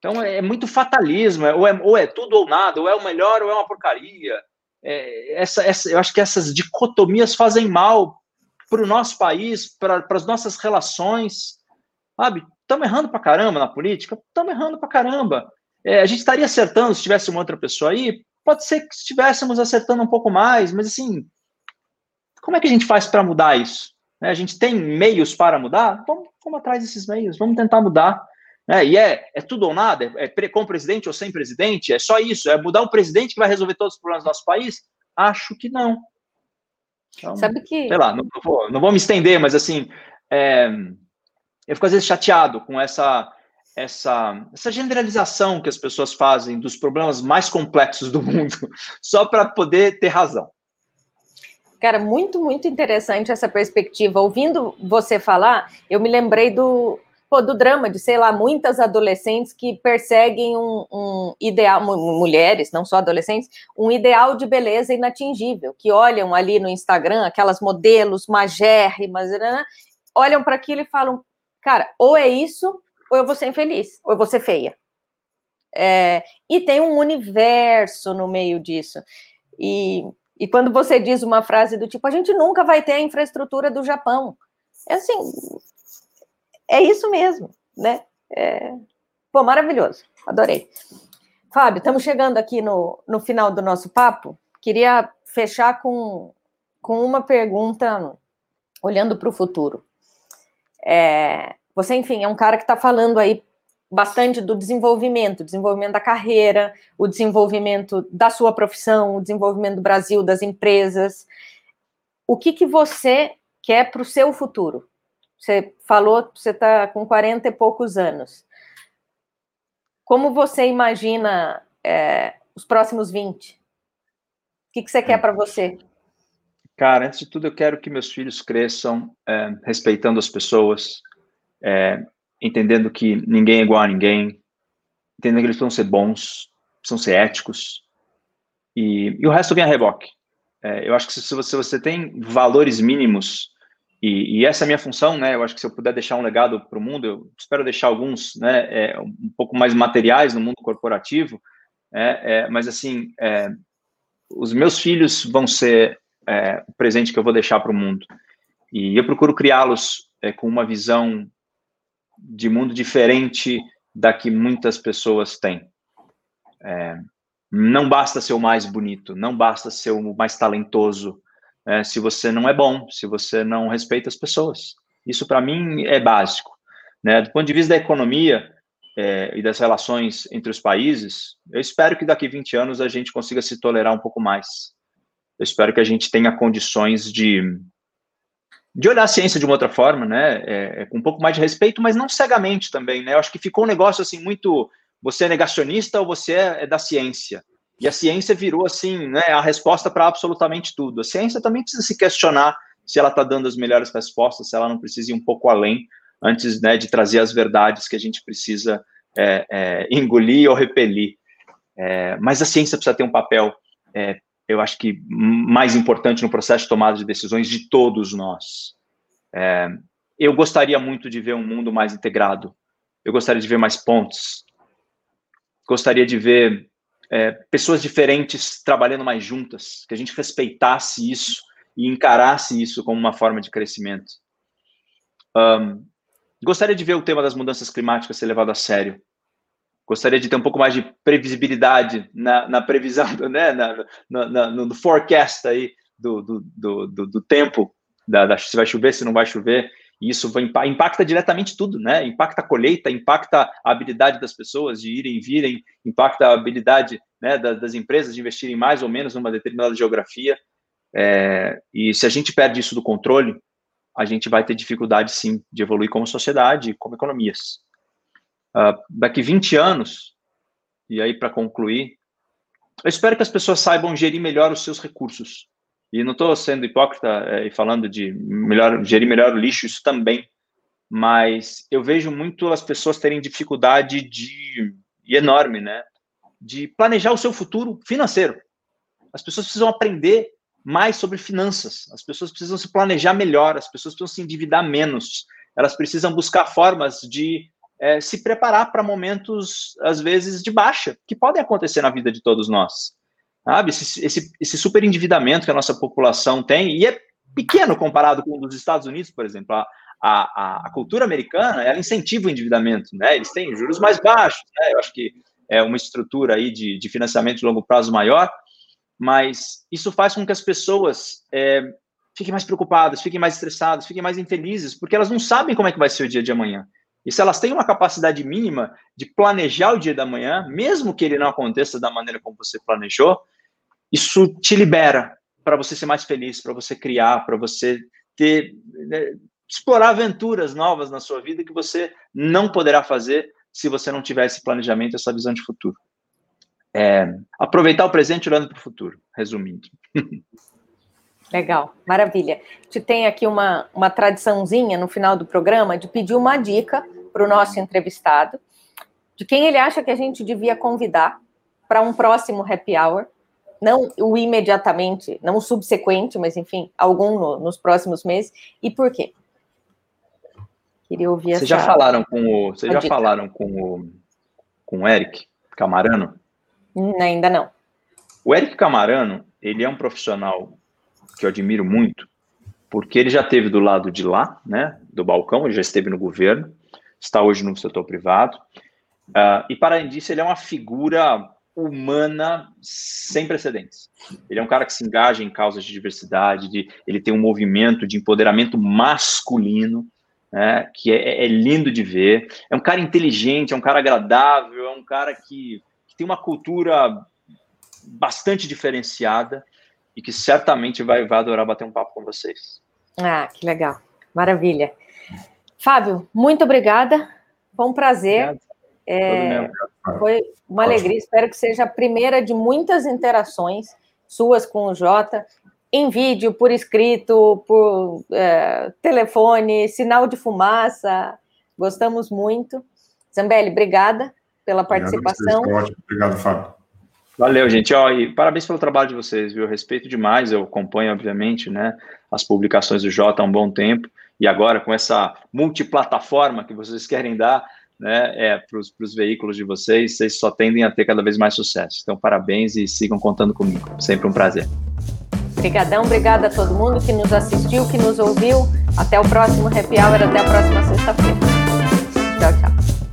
Então é, é muito fatalismo, é, ou, é, ou é tudo ou nada, ou é o melhor ou é uma porcaria. É, essa, essa, eu acho que essas dicotomias fazem mal para o nosso país, para as nossas relações, sabe? Estamos errando para caramba na política, estamos errando para caramba. É, a gente estaria acertando se tivesse uma outra pessoa aí, pode ser que estivéssemos acertando um pouco mais, mas assim, como é que a gente faz para mudar isso? Né? A gente tem meios para mudar? Vamos, vamos atrás desses meios, vamos tentar mudar. Né? E é, é tudo ou nada? É, é com presidente ou sem presidente? É só isso? É mudar um presidente que vai resolver todos os problemas do nosso país? Acho que não. Então, Sabe que. Sei lá, não, não, vou, não vou me estender, mas assim, é, eu fico às vezes chateado com essa, essa, essa generalização que as pessoas fazem dos problemas mais complexos do mundo, só para poder ter razão. Cara, muito, muito interessante essa perspectiva. Ouvindo você falar, eu me lembrei do, pô, do drama de, sei lá, muitas adolescentes que perseguem um, um, ideal, mulheres, não só adolescentes, um ideal de beleza inatingível, que olham ali no Instagram, aquelas modelos magérrimas, né, olham para aquilo e falam, cara, ou é isso, ou eu vou ser infeliz, ou eu vou ser feia. É, e tem um universo no meio disso. E e quando você diz uma frase do tipo, a gente nunca vai ter a infraestrutura do Japão, é assim, é isso mesmo, né? É, pô, maravilhoso, adorei. Fábio, estamos chegando aqui no, no final do nosso papo. Queria fechar com, com uma pergunta, olhando para o futuro. É, você, enfim, é um cara que está falando aí bastante do desenvolvimento, desenvolvimento da carreira, o desenvolvimento da sua profissão, o desenvolvimento do Brasil, das empresas. O que, que você quer para o seu futuro? Você falou, você está com 40 e poucos anos. como você imagina é, os próximos 20? O que, que você quer para você? Cara, antes de tudo, eu quero que meus filhos cresçam é, respeitando as pessoas, é, entendendo que ninguém é igual a ninguém, entendendo que eles precisam ser bons, precisam ser éticos, e, e o resto vem a reboque. É, eu acho que se você, se você tem valores mínimos, e, e, essa é a minha função, né? Eu acho que se eu puder deixar um legado para o mundo, eu espero deixar alguns, né, é, um pouco mais materiais no mundo corporativo, é, é mas assim, é, os meus filhos vão ser é, o presente que eu vou deixar para o mundo. E eu procuro criá-los é, com uma visão de mundo diferente da que muitas pessoas têm. Não basta ser o mais bonito, não basta ser o mais talentoso, é, se você não é bom, se você não respeita as pessoas. Isso, para mim, é básico. Né? Do ponto de vista da economia é, e das relações entre os países, eu espero que daqui 20 anos a gente consiga se tolerar um pouco mais. Eu espero que a gente tenha condições de, de olhar a ciência de uma outra forma, né? É, é, com um pouco mais de respeito, mas não cegamente também, né? Eu acho que ficou um negócio assim muito. Você é negacionista ou você é, é da ciência? E a ciência virou assim, né? A resposta para absolutamente tudo. A ciência também precisa se questionar se ela está dando as melhores respostas, se ela não precisa ir um pouco além antes né, de trazer as verdades que a gente precisa é, é, engolir ou repelir. É, mas a ciência precisa ter um papel é, eu acho que mais importante no processo de tomada de decisões de todos nós. É, eu gostaria muito de ver um mundo mais integrado. Eu gostaria de ver mais pontes. Gostaria de ver é, pessoas diferentes trabalhando mais juntas, que a gente respeitasse isso e encarasse isso como uma forma de crescimento. Um, gostaria de ver o tema das mudanças climáticas ser levado a sério gostaria de ter um pouco mais de previsibilidade na, na previsão, né, na, na, no forecast aí do, do, do, do tempo, da, da, se vai chover, se não vai chover, e isso impacta diretamente tudo, né? Impacta a colheita, impacta a habilidade das pessoas de irem e virem, impacta a habilidade né, das, empresas de investirem mais ou menos numa determinada geografia. É, e se a gente perde isso do controle, a gente vai ter dificuldade, sim, de evoluir como sociedade como economias. Uh, daqui 20 anos, e aí para concluir, eu espero que as pessoas saibam gerir melhor os seus recursos. E não estou sendo hipócrita é, e falando de melhor, gerir melhor o lixo, isso também. Mas eu vejo muito as pessoas terem dificuldade de, e enorme, né? De planejar o seu futuro financeiro. As pessoas precisam aprender mais sobre finanças. As pessoas precisam se planejar melhor. As pessoas precisam se endividar menos. Elas precisam buscar formas de é, se preparar para momentos, às vezes, de baixa, que podem acontecer na vida de todos nós. Sabe? Esse, esse, esse super endividamento que a nossa população tem, e é pequeno comparado com o dos Estados Unidos, por exemplo. A, a, a cultura americana, ela incentiva o endividamento, né? Eles têm juros mais baixos, né? Eu acho que é uma estrutura aí de, de financiamento de longo prazo maior, mas isso faz com que as pessoas é, fiquem mais preocupadas, fiquem mais estressadas, fiquem mais infelizes, porque elas não sabem como é que vai ser o dia de amanhã. E se elas têm uma capacidade mínima de planejar o dia da manhã, mesmo que ele não aconteça da maneira como você planejou, isso te libera para você ser mais feliz, para você criar, para você ter né, explorar aventuras novas na sua vida que você não poderá fazer se você não tiver esse planejamento, essa visão de futuro. É, aproveitar o presente olhando para o futuro, resumindo. Legal, maravilha. Gente tem aqui uma, uma tradiçãozinha no final do programa de pedir uma dica para o nosso entrevistado de quem ele acha que a gente devia convidar para um próximo happy hour. Não o imediatamente, não o subsequente, mas enfim, algum no, nos próximos meses. E por quê? Queria ouvir Vocês já falaram com o. Vocês já dica. falaram com o, com o Eric Camarano? Hum, ainda não. O Eric Camarano, ele é um profissional que eu admiro muito, porque ele já teve do lado de lá, né, do balcão, ele já esteve no governo, está hoje no setor privado. Uh, e para além disso, ele é uma figura humana sem precedentes. Ele é um cara que se engaja em causas de diversidade, de, ele tem um movimento de empoderamento masculino, né, que é, é, lindo de ver. É um cara inteligente, é um cara agradável, é um cara que, que tem uma cultura bastante diferenciada e que certamente vai, vai adorar bater um papo com vocês. Ah, que legal. Maravilha. Fábio, muito obrigada. Foi um prazer. Obrigado. É, foi uma alegria, espero que seja a primeira de muitas interações suas com o Jota, em vídeo, por escrito, por é, telefone, sinal de fumaça. Gostamos muito. Zambelli, obrigada pela participação. Obrigado, Obrigado, Fábio. Valeu, gente. Ó, e parabéns pelo trabalho de vocês, viu? Eu respeito demais, eu acompanho, obviamente, né, as publicações do Jota há um bom tempo, e agora com essa multiplataforma que vocês querem dar, né, é, para os veículos de vocês, vocês só tendem a ter cada vez mais sucesso. Então, parabéns e sigam contando comigo. Sempre um prazer. Obrigadão, obrigada a todo mundo que nos assistiu, que nos ouviu. Até o próximo Happy Hour, até a próxima sexta-feira. Tchau, tchau.